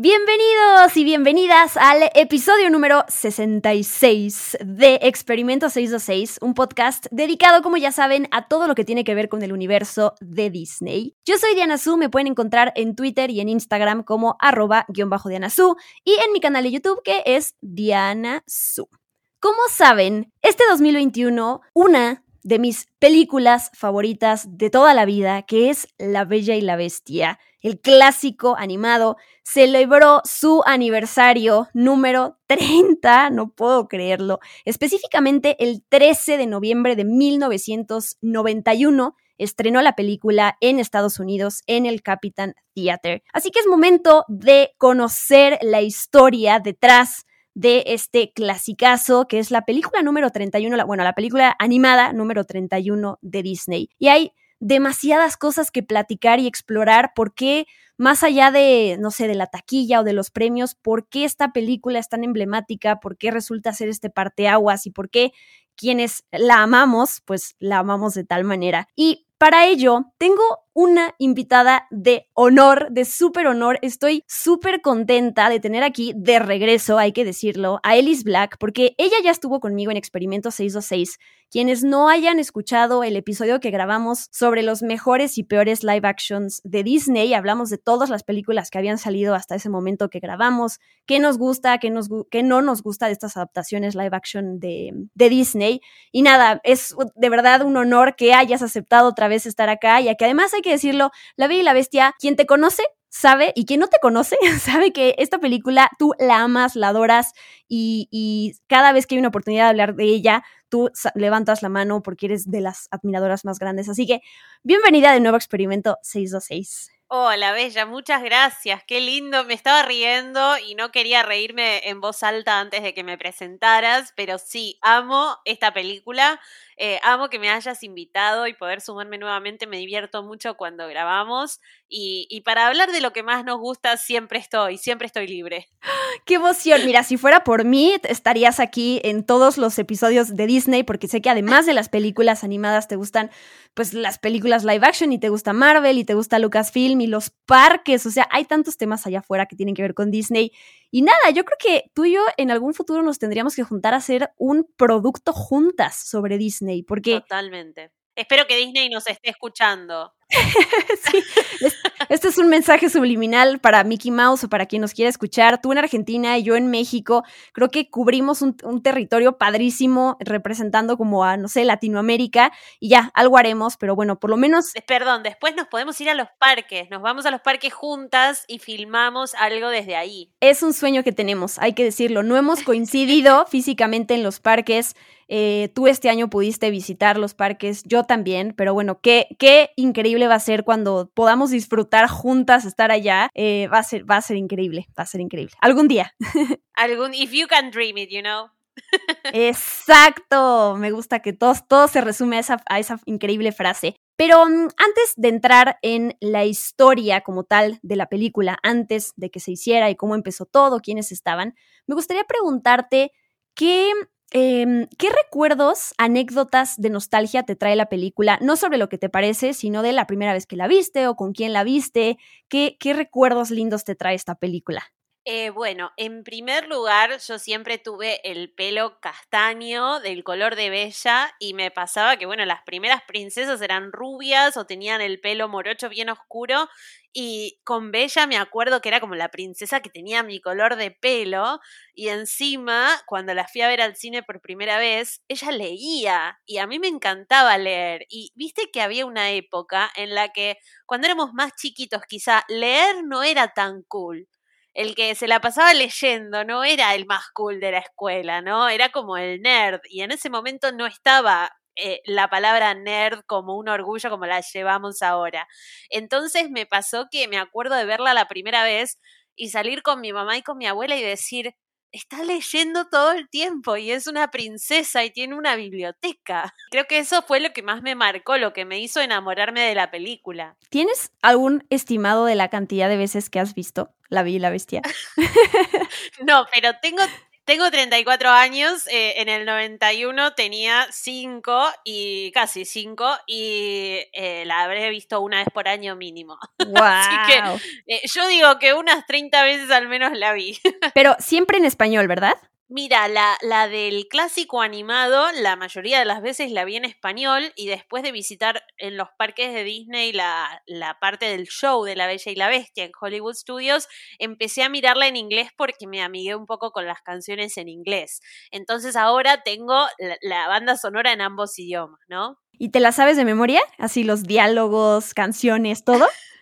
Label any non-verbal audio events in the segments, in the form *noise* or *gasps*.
Bienvenidos y bienvenidas al episodio número 66 de Experimento 626, un podcast dedicado, como ya saben, a todo lo que tiene que ver con el universo de Disney. Yo soy Diana Su, me pueden encontrar en Twitter y en Instagram como arroba guion bajo Diana Su y en mi canal de YouTube que es Diana Su. Como saben, este 2021, una de mis películas favoritas de toda la vida, que es La Bella y la Bestia, el clásico animado, celebró su aniversario número 30, no puedo creerlo, específicamente el 13 de noviembre de 1991 estrenó la película en Estados Unidos en el Capitán Theater. Así que es momento de conocer la historia detrás de este clasicazo que es la película número 31, la, bueno, la película animada número 31 de Disney. Y hay demasiadas cosas que platicar y explorar, por qué, más allá de, no sé, de la taquilla o de los premios, por qué esta película es tan emblemática, por qué resulta ser este parteaguas y por qué quienes la amamos, pues la amamos de tal manera. Y para ello, tengo una invitada de honor, de súper honor. Estoy súper contenta de tener aquí de regreso, hay que decirlo, a Ellis Black, porque ella ya estuvo conmigo en Experimento 626. Quienes no hayan escuchado el episodio que grabamos sobre los mejores y peores live actions de Disney, hablamos de todas las películas que habían salido hasta ese momento que grabamos, qué nos gusta, qué, nos, qué no nos gusta de estas adaptaciones live action de, Disney. Y nada, es de verdad un honor que hayas aceptado otra vez estar acá y que además hay que decirlo, La Bella y la Bestia, quien te conoce sabe, y quien no te conoce, *laughs* sabe que esta película tú la amas, la adoras y, cada vez que hay una oportunidad de hablar de ella, tú levantas la mano porque eres de las admiradoras más grandes. Así que bienvenida de nuevo a Experimento 626. Hola, Bella, muchas gracias. Qué lindo. Me estaba riendo y no quería reírme en voz alta antes de que me presentaras, pero sí, amo esta película. Eh, amo que me hayas invitado y poder sumarme nuevamente. Me divierto mucho cuando grabamos. Y, y, para hablar de lo que más nos gusta, siempre estoy, siempre estoy libre. *gasps* ¡Qué emoción! Mira, si fuera por mí, estarías aquí en todos los episodios de Disney, porque sé que además de las películas animadas te gustan, pues, las películas live action y te gusta Marvel y te gusta Lucasfilm y los parques. O sea, hay tantos temas allá afuera que tienen que ver con Disney. Y nada, yo creo que tú y yo en algún futuro nos tendríamos que juntar a hacer un producto juntas sobre Disney, porque... Totalmente. Espero que Disney nos esté escuchando. *laughs* sí, este es un mensaje subliminal para Mickey Mouse o para quien nos quiera escuchar. Tú en Argentina y yo en México, creo que cubrimos un, un, territorio padrísimo representando como a, no sé, Latinoamérica y ya, algo haremos, pero bueno, por lo menos... Perdón, después nos podemos ir a los parques, nos vamos a los parques juntas y filmamos algo desde ahí. Es un sueño que tenemos, hay que decirlo. No hemos *laughs* coincidido físicamente en los parques. Eh, tú este año pudiste visitar los parques, yo también, pero bueno, qué, qué increíble va a ser cuando podamos disfrutar juntas, estar allá. Eh, va, a ser, va a ser increíble, va a ser increíble. Algún día. *laughs* Algún, if you can dream it, you know. *laughs* Exacto, me gusta que todo, todo se resume a esa, a esa increíble frase. Pero um, antes de entrar en la historia como tal de la película, antes de que se hiciera y cómo empezó todo, quiénes estaban, me gustaría preguntarte qué eh, ¿Qué recuerdos, anécdotas de nostalgia te trae la película? No sobre lo que te parece, sino de la primera vez que la viste o con quién la viste. ¿Qué, qué recuerdos lindos te trae esta película? Eh, bueno, en primer lugar, yo siempre tuve el pelo castaño del color de Bella y me pasaba que, bueno, las primeras princesas eran rubias o tenían el pelo morocho bien oscuro y con Bella me acuerdo que era como la princesa que tenía mi color de pelo y encima, cuando la fui a ver al cine por primera vez, ella leía y a mí me encantaba leer y viste que había una época en la que cuando éramos más chiquitos quizá leer no era tan cool el que se la pasaba leyendo no era el más cool de la escuela, ¿no? Era como el nerd. Y en ese momento no estaba eh, la palabra nerd como un orgullo como la llevamos ahora. Entonces me pasó que me acuerdo de verla la primera vez y salir con mi mamá y con mi abuela y decir, está leyendo todo el tiempo y es una princesa y tiene una biblioteca. Creo que eso fue lo que más me marcó, lo que me hizo enamorarme de la película. ¿Tienes algún estimado de la cantidad de veces que has visto La Bella y la Bestia? *laughs* no, pero tengo tengo 34 años, eh, en el 91 tenía 5 y casi 5 y eh, la habré visto una vez por año mínimo. Wow. *laughs* Así que eh, yo digo que unas 30 veces al menos la vi. *laughs* Pero siempre en español, ¿verdad? Mira, la, la del clásico animado, la mayoría de las veces la vi en español y después de visitar en los parques de Disney la, la parte del show de La Bella y la Bestia en Hollywood Studios, empecé a mirarla en inglés porque me amigué un poco con las canciones en inglés. Entonces ahora tengo la, la banda sonora en ambos idiomas, ¿no? ¿Y te la sabes de memoria? Así los diálogos, canciones, todo. *laughs*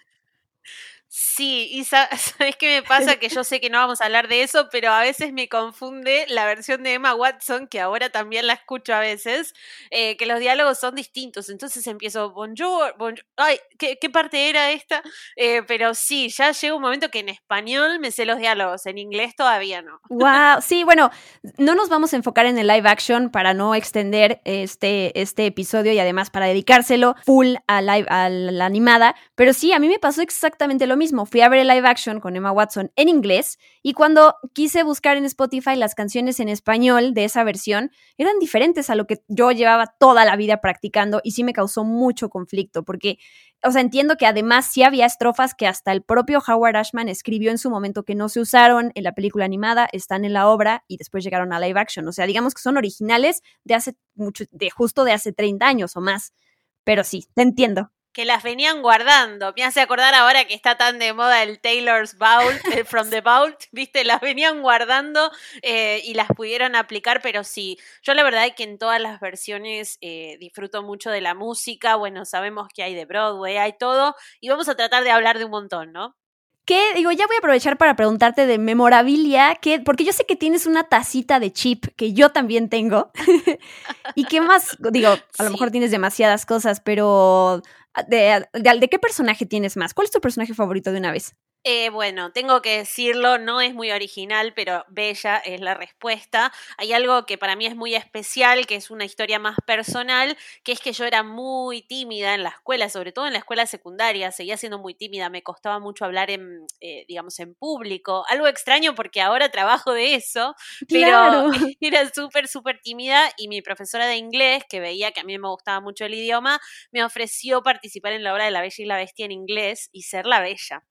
Sí, y *laughs* ¿sabes qué me pasa? Que yo sé que no vamos a hablar de eso, pero a veces me confunde la versión de Emma Watson, que ahora también la escucho a veces, eh, que los diálogos son distintos. Entonces empiezo, bonjour, bonjour. Ay, ¿qué, parte era esta? Eh, pero sí, ya llega un momento que en español me sé los diálogos, en inglés todavía no. Wow, sí, bueno, no nos vamos a enfocar en el live action para no extender este, este episodio y además para dedicárselo full a, live, a la animada, pero sí, a mí me pasó exactamente lo mismo fui a ver el live action con Emma Watson en inglés y cuando quise buscar en Spotify las canciones en español de esa versión, eran diferentes a lo que yo llevaba toda la vida practicando y sí me causó mucho conflicto porque, o sea, entiendo que además sí había estrofas que hasta el propio Howard Ashman escribió en su momento que no se usaron en la película animada, están en la obra y después llegaron a live action. O sea, digamos que son originales de hace mucho, de justo de hace 30 años o más. Pero sí, te entiendo que las venían guardando. Me hace acordar ahora que está tan de moda el Taylor's Vault, *laughs* el From the Vault, ¿viste? Las venían guardando eh, y las pudieron aplicar, pero sí, yo la verdad es que en todas las versiones eh, disfruto mucho de la música, bueno, sabemos que hay de Broadway, hay todo, y vamos a tratar de hablar de un montón, ¿no? ¿Qué? Digo, ya voy a aprovechar para preguntarte de memorabilia, ¿qué? porque yo sé que tienes una tacita de chip que yo también tengo. *laughs* ¿Y qué más? Digo, a lo mejor tienes demasiadas cosas, pero de, de, qué personaje tienes más? ¿Cuál es tu personaje favorito de una vez? Eh, bueno, tengo que decirlo, no es muy original, pero bella es la respuesta. Hay algo que para mí es muy especial, que es una historia más personal, que es que yo era muy tímida en la escuela, sobre todo en la escuela secundaria, seguía siendo muy tímida, me costaba mucho hablar en, eh, digamos, en público. Algo extraño porque ahora trabajo de eso, pero *laughs* era súper, súper tímida y mi profesora de inglés, que veía que a mí me gustaba mucho el idioma, me ofreció participar en la obra de La Bella y la Bestia en inglés y ser la Bella.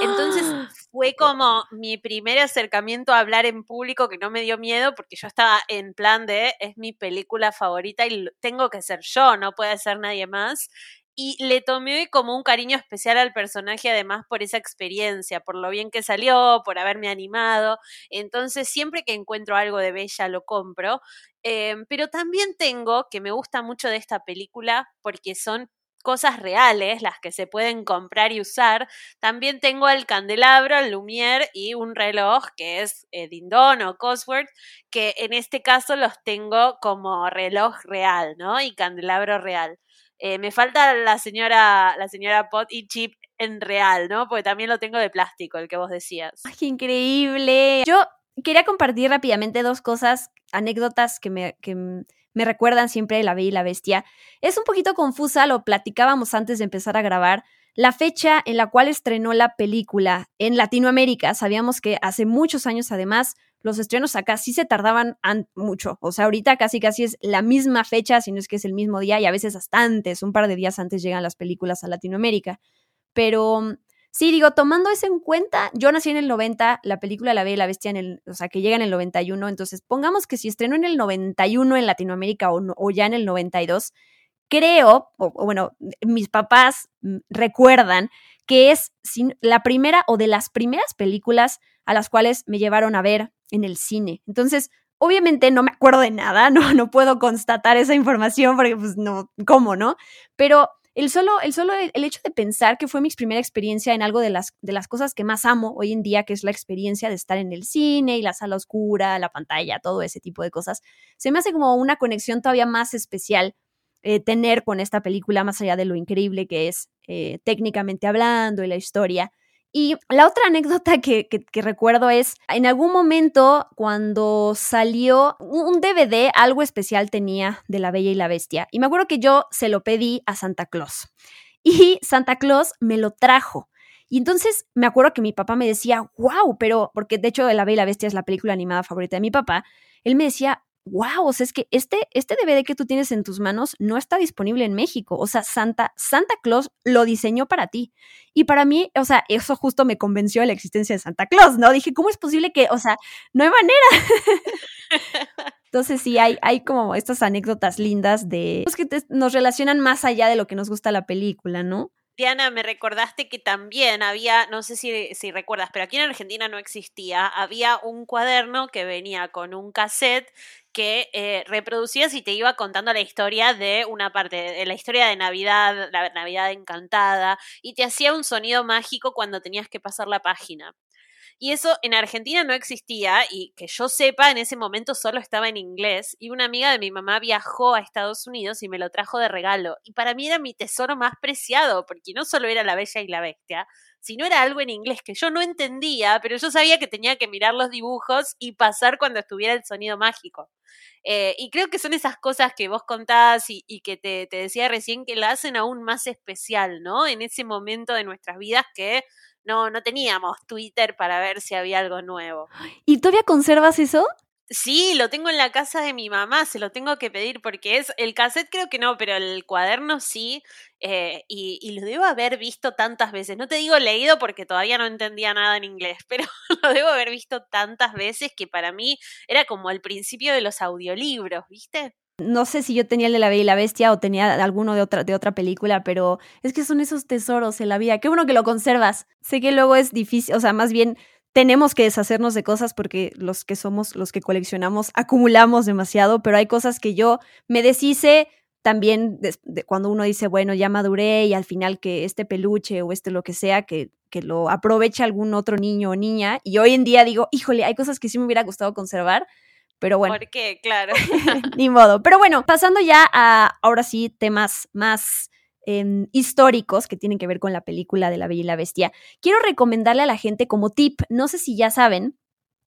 Entonces, entonces *gasps* fue como mi primer acercamiento a hablar en público que no me dio miedo porque yo estaba en plan de es mi película favorita y tengo que ser yo, no puede ser nadie más. Y le tomé como un cariño especial al personaje, además por esa experiencia, por lo bien que salió, por haberme animado. Entonces, siempre que encuentro algo de Bella lo compro. Em, pero también tengo, que me gusta mucho de esta película, porque son cosas reales, las que se pueden comprar y usar. También tengo el candelabro, el Lumière y un reloj que es eh, o Cosworth, que en este caso los tengo como reloj real, ¿no? Y candelabro real. Eh, me falta la señora, la señora Pot y Chip en real, ¿no? Porque también lo tengo de plástico, el que vos decías. ¡Ay, qué increíble! Yo quería compartir rápidamente dos cosas, anécdotas que me, que me recuerdan siempre La Bella y la Bestia. Es un poquito confusa, lo platicábamos antes de empezar a grabar. La fecha en la cual estrenó la película en Latinoamérica, sabíamos que hace muchos años además los estrenos acá sí se tardaban mucho. O sea, ahorita casi casi es la misma fecha, si no es que es el mismo día y a veces hasta antes, un par de días antes llegan las películas a Latinoamérica. Pero Sí, digo, tomando eso en cuenta, yo nací en el 90, la película La Bella y la Bestia en el, o sea, que llega en el 91, entonces pongamos que si estrenó en el 91 en Latinoamérica o, o ya en el 92, creo, o, bueno, mis papás mm, recuerdan que es la primera o de las primeras películas a las cuales me llevaron a ver en el cine. Entonces, obviamente no me acuerdo de nada, *laughs* no, no puedo constatar esa información porque pues no, ¿cómo, no? Pero el solo, el solo el hecho de pensar que fue mi primera experiencia en algo de las, de las cosas que más amo hoy en día, que es la experiencia de estar en el cine y la sala oscura, la pantalla, todo ese tipo de cosas, se me hace como una conexión todavía más especial eh, tener con esta película, más allá de lo increíble que es eh, técnicamente hablando y la historia. Y la otra anécdota que, recuerdo es, en algún momento cuando salió un DVD, algo especial tenía de La Bella y la Bestia. Y me acuerdo que yo se lo pedí a Santa Claus. *laughs* Y Santa Claus me lo trajo. Y entonces me acuerdo que mi papá me decía, wow, pero, porque de hecho La Bella y la Bestia es la película animada favorita de mi papá, él me decía, wow, o sea, es que este, este DVD que tú tienes en tus manos no está disponible en México. O sea, Santa, Santa Claus lo diseñó para ti. Y para mí, o sea, eso justo me convenció de la existencia de Santa Claus, ¿no? Dije, ¿cómo es posible que, o sea, no hay manera? *laughs* Entonces sí, hay, hay como estas anécdotas lindas de pues, que nos relacionan más allá de lo que nos gusta la película, ¿no? Diana, me recordaste que también había, no sé si, recuerdas, pero aquí en Argentina no existía, había un cuaderno que venía con un cassette que eh, reproducías y te iba contando la historia de una parte, de la historia de Navidad, la Navidad encantada, y te hacía un sonido mágico cuando tenías que pasar la página. Y eso en Argentina no existía y que yo sepa, en ese momento solo estaba en inglés y una amiga de mi mamá viajó a Estados Unidos y me lo trajo de regalo. Y para mí era mi tesoro más preciado, porque no solo era La Bella y la Bestia, sino era algo en inglés que yo no entendía, pero yo sabía que tenía que mirar los dibujos y pasar cuando estuviera el sonido mágico. Eh, y creo que son esas cosas que vos contás y, que te, te decía recién que la hacen aún más especial, ¿no? En ese momento de nuestras vidas que no, no teníamos Twitter para ver si había algo nuevo. ¿Y todavía conservas eso? Sí, lo tengo en la casa de mi mamá, se lo tengo que pedir porque es, el cassette creo que no, pero el cuaderno sí, eh, y, y, lo debo haber visto tantas veces. No te digo leído porque todavía no entendía nada en inglés, *laughs* pero lo debo haber visto tantas veces que para mí era como el principio de los audiolibros, ¿viste? No sé si yo tenía el de la Bella y la Bestia o tenía alguno de otra, de otra película, pero es que son esos tesoros en la vida. Qué bueno que lo conservas. Sé que luego es difícil, o sea, más bien tenemos que deshacernos de cosas porque los que somos, los que coleccionamos, acumulamos demasiado, pero hay cosas que yo me deshice también cuando uno dice, bueno, ya maduré y al final que este peluche o este lo que sea, que, que lo aproveche algún otro niño o niña. Y hoy en día digo, híjole, hay cosas que sí me hubiera gustado conservar pero bueno. ¿Por qué? Claro. *laughs* Ni modo. Pero bueno, pasando ya a ahora sí temas más em, históricos que tienen que ver con la película de La Bella y la Bestia, quiero recomendarle a la gente como tip, no sé si ya saben,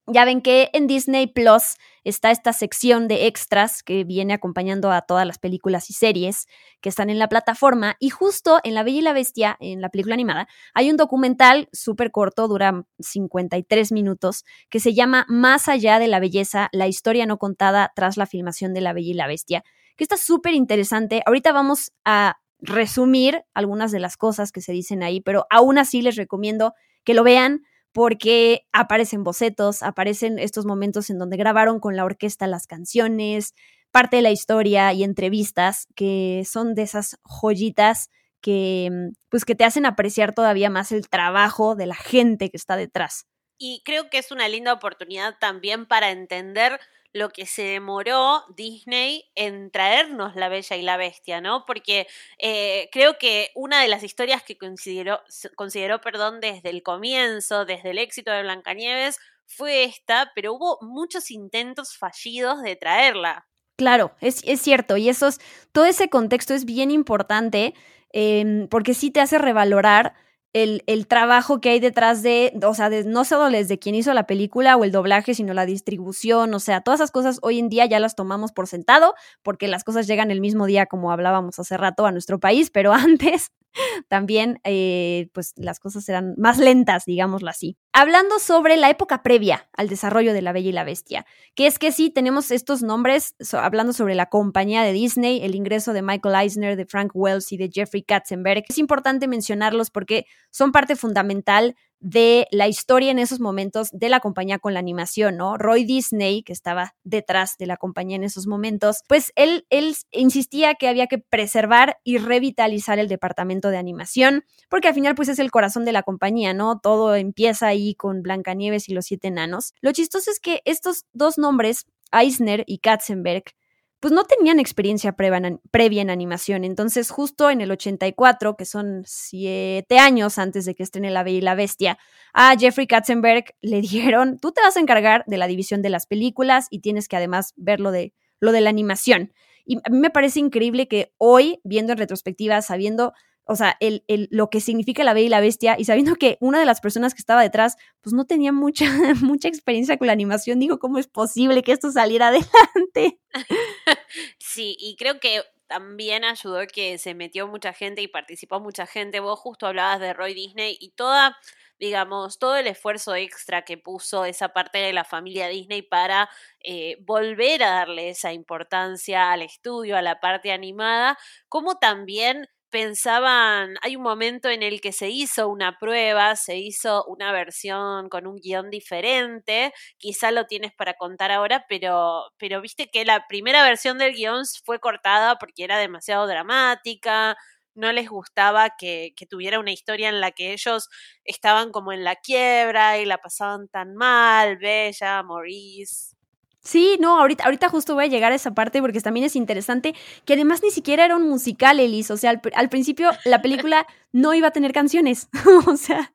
ya ven que en Disney Plus está esta sección de extras que viene acompañando a todas las películas y series que están en la plataforma. Y justo en La Bella y la Bestia, en la película animada, hay un documental súper corto, dura 53 minutos, que se llama Más allá de la belleza, la historia no contada tras la filmación de La Bella y la Bestia, que está súper interesante. Ahorita vamos a resumir algunas de las cosas que se dicen ahí, pero aún así les recomiendo que lo vean porque aparecen bocetos, aparecen estos momentos en donde grabaron con la orquesta las canciones, parte de la historia y entrevistas que son de esas joyitas que mm, pues que te hacen apreciar todavía más el trabajo de la gente que está detrás. Y creo que es una linda oportunidad también para entender lo que se demoró Disney en traernos La Bella y la Bestia, ¿no? Porque eh, creo que una de las historias que consideró, consideró perdón, desde el comienzo, desde el éxito de Blancanieves, fue esta, pero hubo muchos intentos fallidos de traerla. Claro, es, es cierto, y eso es, todo ese contexto es bien importante em, porque sí te hace revalorar el, trabajo que hay detrás de, o sea, no solo desde quien hizo la película o el doblaje, sino la distribución, o sea, todas esas cosas hoy en día ya las tomamos por sentado, porque las cosas llegan el mismo día, como hablábamos hace rato, a nuestro país, pero *laughs* antes también eh, pues las cosas eran más lentas, digámoslo así. Hablando sobre la época previa al desarrollo de La Bella y la Bestia, que es que sí tenemos estos nombres, hablando sobre la compañía de Disney, el ingreso de Michael Eisner, de Frank Wells y de Jeffrey Katzenberg, es importante mencionarlos porque son parte fundamental de la historia en esos momentos de la compañía con la animación, ¿no? Roy Disney, que estaba detrás de la compañía en esos momentos, pues él, él insistía que había que preservar y revitalizar el departamento de animación, porque al final pues es el corazón de la compañía, ¿no? Todo empieza ahí con Blancanieves y los siete enanos. Lo chistoso es que estos dos nombres, Eisner y Katzenberg, pues no tenían experiencia previa, en animación. Entonces, justo en el 84, que son siete años antes de que estrene La Bella y la Bestia, a Jeffrey Katzenberg le *laughs* dijeron, tú te vas a encargar de la división de las películas y tienes que además ver lo de, lo de la animación. Y a mí me parece increíble que hoy, viendo en retrospectiva, sabiendo o sea, el, el, lo que significa la Bella y la Bestia, y sabiendo que una de las personas que estaba detrás, pues no tenía mucha, *laughs* mucha experiencia con la animación, digo, ¿cómo es posible que esto saliera adelante? *laughs* Sí, y creo que también ayudó que se metió mucha gente y participó mucha gente. Vos justo hablabas de Roy Disney y toda, digamos, todo el esfuerzo extra que puso esa parte de la familia Disney para eh, volver a darle esa importancia al estudio, a la parte animada, como también pensaban, hay un momento en el que se hizo una prueba, se hizo una versión con un guion diferente, quizá lo tienes para contar ahora, pero, pero viste que la primera versión del guion fue cortada porque era demasiado dramática, no les gustaba que, que, tuviera una historia en la que ellos estaban como en la quiebra y la pasaban tan mal, Bella, Maurice. Sí, no, ahorita, ahorita justo voy a llegar a esa parte porque también es interesante que además ni siquiera era un musical, Elise. O sea, al, al principio la película *laughs* no iba a tener canciones. *laughs* o sea,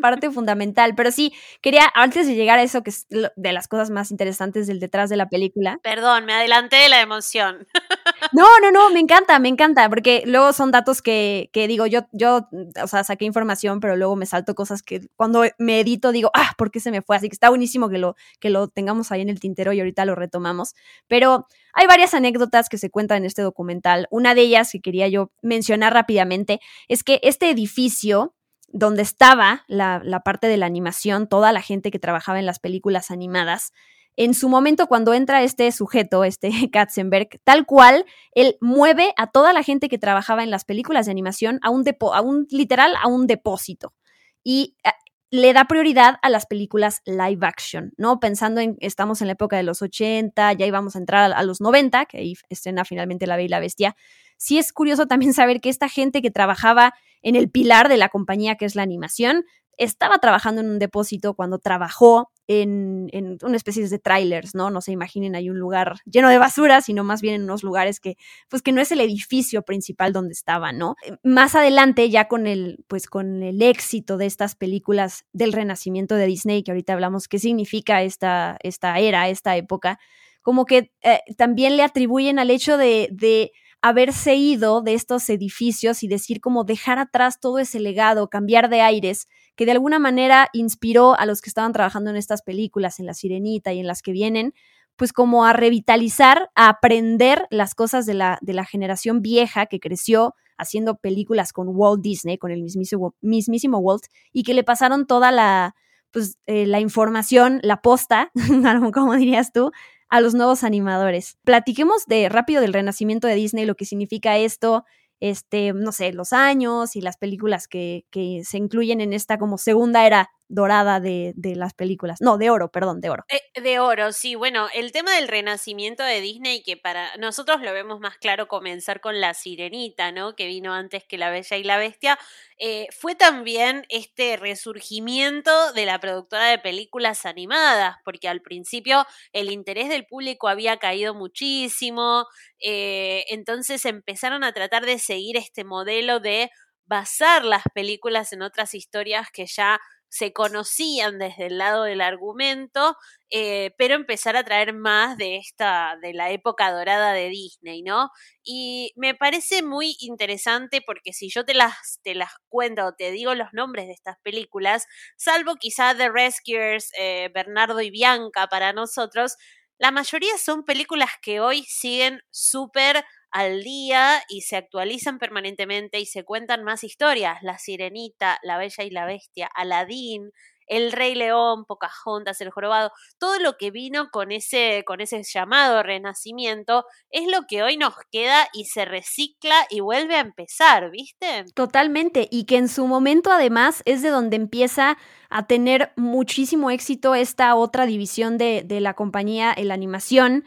parte fundamental. Pero sí, quería, antes de llegar a eso, que es de las cosas más interesantes del detrás de la película. Perdón, me adelanté de la emoción. *laughs* no, no, no, me encanta, me encanta, porque luego son datos que, que digo, yo, yo, o sea, saqué información, pero luego me salto cosas que cuando me edito digo, ah, ¿por qué se me fue? Así que está buenísimo que lo, que lo tengamos ahí en el tintero y ahorita lo retomamos. Pero hay varias anécdotas que se cuentan en este documental. Una de ellas que quería yo mencionar rápidamente es que este edificio donde estaba la, la, parte de la animación, toda la gente que trabajaba en las películas animadas, en su momento cuando entra este sujeto, este *laughs* Katzenberg, tal cual, él mueve a toda la gente que trabajaba en las películas de animación a un, depo a un literal, a un depósito. Y eh, le da prioridad a las películas live action, ¿no? Pensando en, estamos en la época de los 80, ya íbamos a entrar a, a los 90, que ahí estrena finalmente La Bella y la Bestia. Sí es curioso también saber que esta gente que trabajaba en el pilar de la compañía, que es la animación, estaba trabajando en un depósito cuando trabajó en, en una especie de trailers, ¿no? No se imaginen hay un lugar lleno de basura, sino más bien en unos lugares que, pues que no es el edificio principal donde estaba, ¿no? Eh, más adelante, ya con el, pues con el éxito de estas películas del renacimiento de Disney, que ahorita hablamos qué significa esta, esta era, esta época, como que eh, también le atribuyen al hecho de, de haberse ido de estos edificios y decir como dejar atrás todo ese legado, cambiar de aires, que de alguna manera inspiró a los que estaban trabajando en estas películas, en La Sirenita y en las que vienen, pues como a revitalizar, a aprender las cosas de la, de la generación vieja que creció haciendo películas con Walt Disney, con el mismísimo, mismísimo Walt, y que le pasaron toda la, pues, eh, la información, la posta, *laughs* como dirías tú, a los nuevos animadores. Platiquemos de rápido del renacimiento de Disney, lo que significa esto, este, no sé, los años y las películas que, que se incluyen en esta como segunda era dorada de, de, las películas. No, de oro, perdón, de oro. Eh, de oro, sí. Bueno, el tema del renacimiento de Disney, que para nosotros lo vemos más claro comenzar con La Sirenita, ¿no? Que vino antes que La Bella y la Bestia, eh, fue también este resurgimiento de la productora de películas animadas, porque al principio el interés del público había caído muchísimo, eh, entonces empezaron a tratar de seguir este modelo de basar las películas en otras historias que ya se conocían desde el lado del argumento, eh, pero empezar a traer más de esta, de la época dorada de Disney, ¿no? Y me parece muy interesante porque si yo te las, te las cuento o te digo los nombres de estas películas, salvo quizá The Rescuers, eh, Bernardo y Bianca para nosotros, la mayoría son películas que hoy siguen súper al día y se actualizan permanentemente y se cuentan más historias. La Sirenita, La Bella y la Bestia, Aladín, El Rey León, Pocahontas, El Jorobado, todo lo que vino con ese, con ese llamado renacimiento es lo que hoy nos queda y se recicla y vuelve a empezar, ¿viste? Totalmente, y que en su momento además es de donde empieza a tener muchísimo éxito esta otra división de, de la compañía, la animación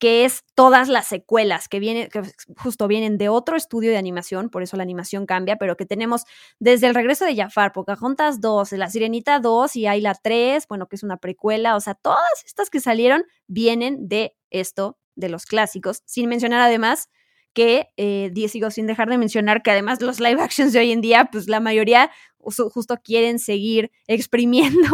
que es todas las secuelas que vienen, que justo vienen de otro estudio de animación, por eso la animación cambia, pero que tenemos desde el regreso de Jafar, Pocahontas 2, La Sirenita 2 y hay la 3, bueno, que es una precuela, o sea, todas estas que salieron vienen de esto, de los clásicos, sin mencionar además que eh, sigo sin dejar de mencionar que además los live actions de hoy en día, pues la mayoría justo quieren seguir exprimiendo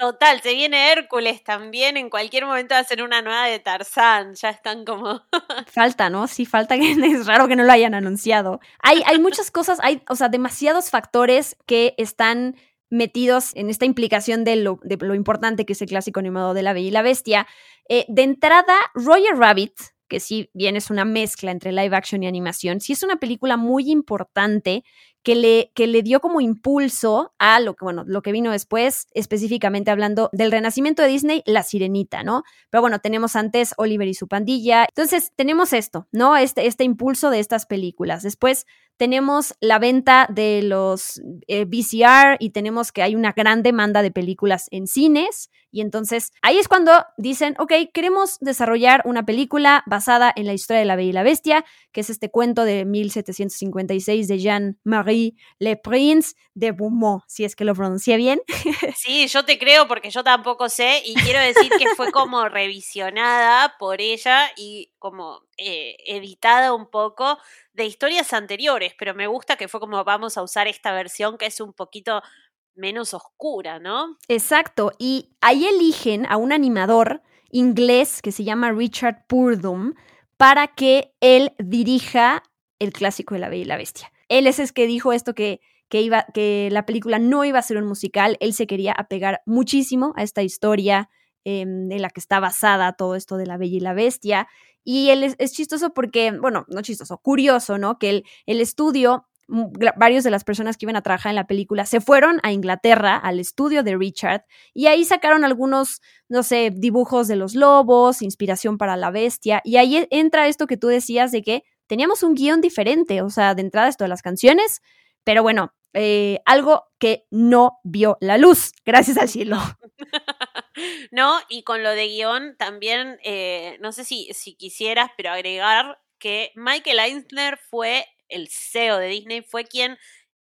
Total, se viene Hércules también, en cualquier momento hacer una nueva de Tarzán, ya están como... *laughs* falta, ¿no? Sí, falta que *laughs* es raro que no lo hayan anunciado. Hay, hay muchas cosas, hay, o sea, demasiados factores que están metidos en esta implicación de lo, importante que es el clásico animado de La Bella y la Bestia. Eh, de entrada, Roger Rabbit, que sí bien es una mezcla entre live action y animación, sí es una película muy importante que le, que le dio como impulso a lo que, bueno, lo que vino después, específicamente hablando del renacimiento de Disney, La Sirenita, ¿no? Pero bueno, tenemos antes Oliver y su pandilla. Entonces, tenemos esto, ¿no? Este, este impulso de estas películas. Después tenemos la venta de los eh, VCR y tenemos que hay una gran demanda de películas en cines. Y entonces ahí es cuando dicen, ok, queremos desarrollar una película basada en la historia de la Bella y la Bestia, que es este cuento de 1756 de Le Prince de Beaumont, si es que lo pronuncié bien. *laughs* Sí, yo te creo porque yo tampoco sé y quiero decir que fue como revisionada por ella y como eh, editada un poco de historias anteriores, pero me gusta que fue como vamos a usar esta versión que es un poquito menos oscura, ¿no? Exacto, y ahí eligen a un animador inglés que se llama Richard Purdom para que él dirija el clásico de La Bella y la Bestia. Él es el que dijo esto que, que, iba, que la película no iba a ser un musical, él se quería apegar muchísimo a esta historia en la que está basada todo esto de La Bella y la Bestia. Y él es, chistoso porque, bueno, no chistoso, curioso, ¿no? Que el, el estudio varios de las personas que iban a trabajar en la película se fueron a Inglaterra, al estudio de Richard, y ahí sacaron algunos, no sé, dibujos de los lobos, inspiración para la bestia, y ahí entra esto que tú decías de que teníamos un guion diferente, o sea, de entrada esto de las canciones, pero bueno, eh, algo que no vio la luz, gracias al cielo. *laughs* no, y con lo de guion también, eh, no sé si, si quisieras, pero agregar que Michael Eisner fue el CEO de Disney, fue quien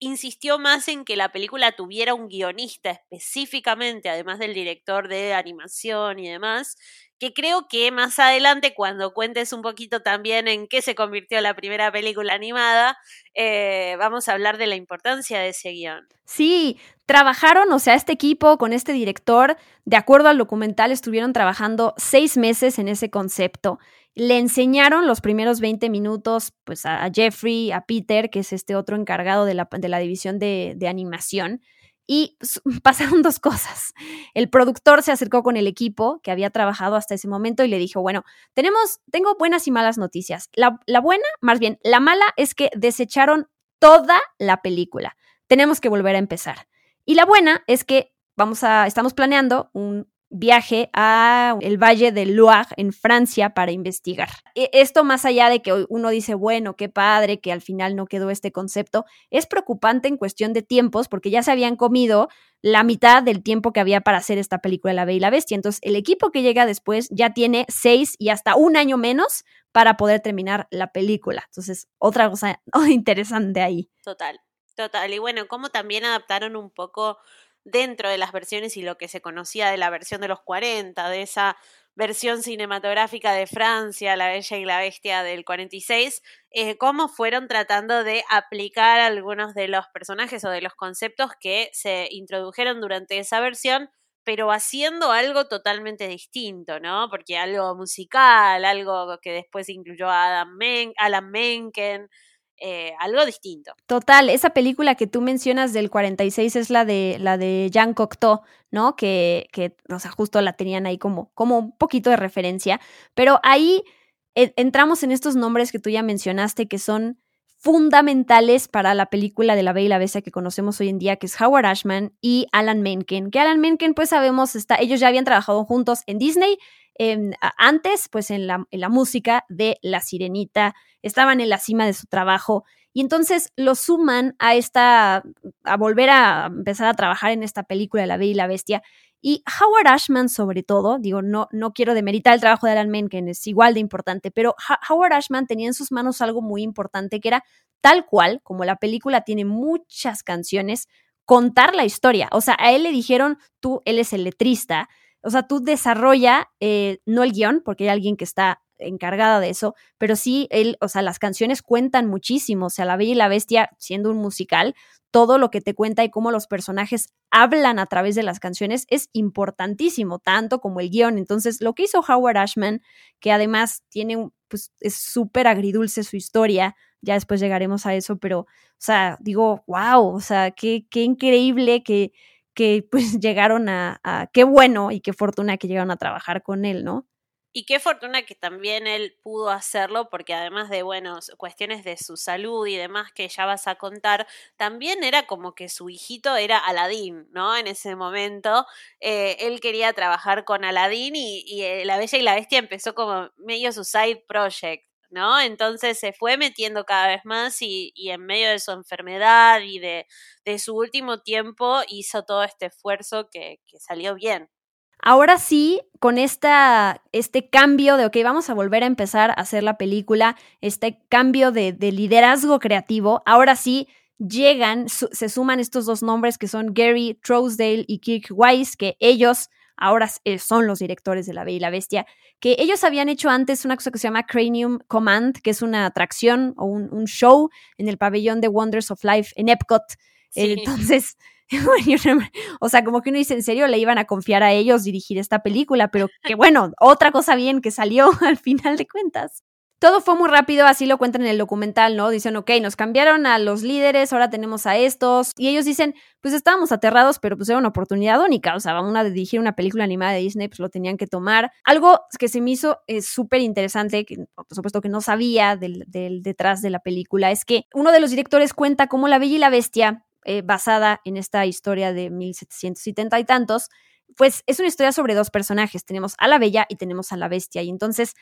insistió más en que la película tuviera un guionista específicamente, además del director de animación y demás, que creo que más adelante, cuando cuentes un poquito también en qué se convirtió la primera película animada, eh, vamos a hablar de la importancia de ese guion. Sí, trabajaron, o sea, este equipo con este director, de acuerdo al documental, estuvieron trabajando seis meses en ese concepto. Le enseñaron los primeros 20 minutos pues, a Jeffrey, a Peter, que es este otro encargado de la, de la división de, animación. Y *laughs* pasaron dos cosas. El productor se acercó con el equipo que había trabajado hasta ese momento y le dijo, bueno, tenemos, tengo buenas y malas noticias. La, la buena, más bien, la mala es que desecharon toda la película. Tenemos que volver a empezar. Y la buena es que vamos a, estamos planeando un viaje a el Valle del Loire en Francia para investigar. E, esto más allá de que uno dice, bueno, qué padre que al final no quedó este concepto, es preocupante en cuestión de tiempos porque ya se habían comido la mitad del tiempo que había para hacer esta película La Bella y la Bestia. Entonces, el equipo que llega después ya tiene seis y hasta un año menos para poder terminar la película. Entonces, otra cosa *laughs* interesante ahí. Total, total. Y bueno, cómo también adaptaron un poco dentro de las versiones y lo que se conocía de la versión de los 40, de esa versión cinematográfica de Francia, La Bella y la Bestia del 46, eh, cómo fueron tratando de aplicar algunos de los personajes o de los conceptos que se introdujeron durante esa versión, pero haciendo algo totalmente distinto, ¿no? Porque algo musical, algo que después incluyó a Alan Menken, eh, algo distinto. Total, esa película que tú mencionas del 46 es la de la de Jean Cocteau, ¿no? Que, que o sea, justo la tenían ahí como, como un poquito de referencia, pero ahí eh, entramos en estos nombres que tú ya mencionaste que son fundamentales para la película de La Bella y la Bestia que conocemos hoy en día, que es Howard Ashman y Alan Menken, que Alan Menken, pues sabemos, está, ellos ya habían trabajado juntos en Disney, antes, pues en la, música de La Sirenita, estaban en la cima de su trabajo y entonces lo suman a esta, a volver a empezar a trabajar en esta película La Bella y la Bestia. Y Howard Ashman, sobre todo, digo, no, no quiero demeritar el trabajo de Alan Menken, es igual de importante, pero Howard Ashman tenía en sus manos algo muy importante que era tal cual, como la película tiene muchas canciones, contar la historia. O sea, a él le dijeron, tú, él es el letrista, o sea, tú desarrolla, eh, no el guion, porque hay alguien que está encargada de eso, pero sí, él, o sea, las canciones cuentan muchísimo, o sea, La Bella y la Bestia, siendo un musical, todo lo que te cuenta y cómo los personajes hablan a través de las canciones es importantísimo, tanto como el guion. Entonces, lo que hizo Howard Ashman, que además tiene, pues, es súper agridulce su historia, ya después llegaremos a eso, pero, o sea, digo, wow, o sea, qué, qué increíble que, que pues *laughs* llegaron a, qué bueno y qué fortuna que llegaron a trabajar con él, ¿no? Y qué fortuna que también él pudo hacerlo, porque además de, bueno, cuestiones de su salud y demás que ya vas a contar, también era como que su hijito era Aladín, ¿no? En ese momento, eh, él quería trabajar con Aladín y, y eh, La Bella y la Bestia empezó como medio su side project. ¿No? Entonces se fue metiendo cada vez más y, en medio de su enfermedad y de, su último tiempo hizo todo este esfuerzo que, salió bien. Ahora sí, con esta, este cambio de, ok, vamos a volver a empezar a hacer la película, este cambio de, de liderazgo creativo, ahora sí llegan, su, se suman estos dos nombres que son Gary Trousdale y Kirk Wise, que ellos ahora eh, son los directores de La Bella y la Bestia, que ellos habían hecho antes una cosa que se llama Cranium Command, que es una atracción o un, un show en el pabellón de Wonders of Life en Epcot. Sí. Entonces, *laughs* o sea, como que uno dice, en serio, le iban a confiar a ellos dirigir esta película, pero que bueno, otra cosa bien que salió *laughs* al final de cuentas. Todo fue muy rápido, así lo cuentan en el documental, ¿no? Dicen, ok, nos cambiaron a los líderes, ahora tenemos a estos. Y ellos dicen, pues estábamos aterrados, pero pues era una oportunidad única. O sea, una de dirigir una película animada de Disney, pues lo tenían que tomar. Algo que se me hizo es súper interesante, que por supuesto que no sabía del, del detrás de la película, es que uno de los directores cuenta cómo La Bella y la Bestia eh, basada en esta historia de 1770 y tantos, pues es una historia sobre dos personajes. Tenemos a la Bella y tenemos a la Bestia. Y entonces,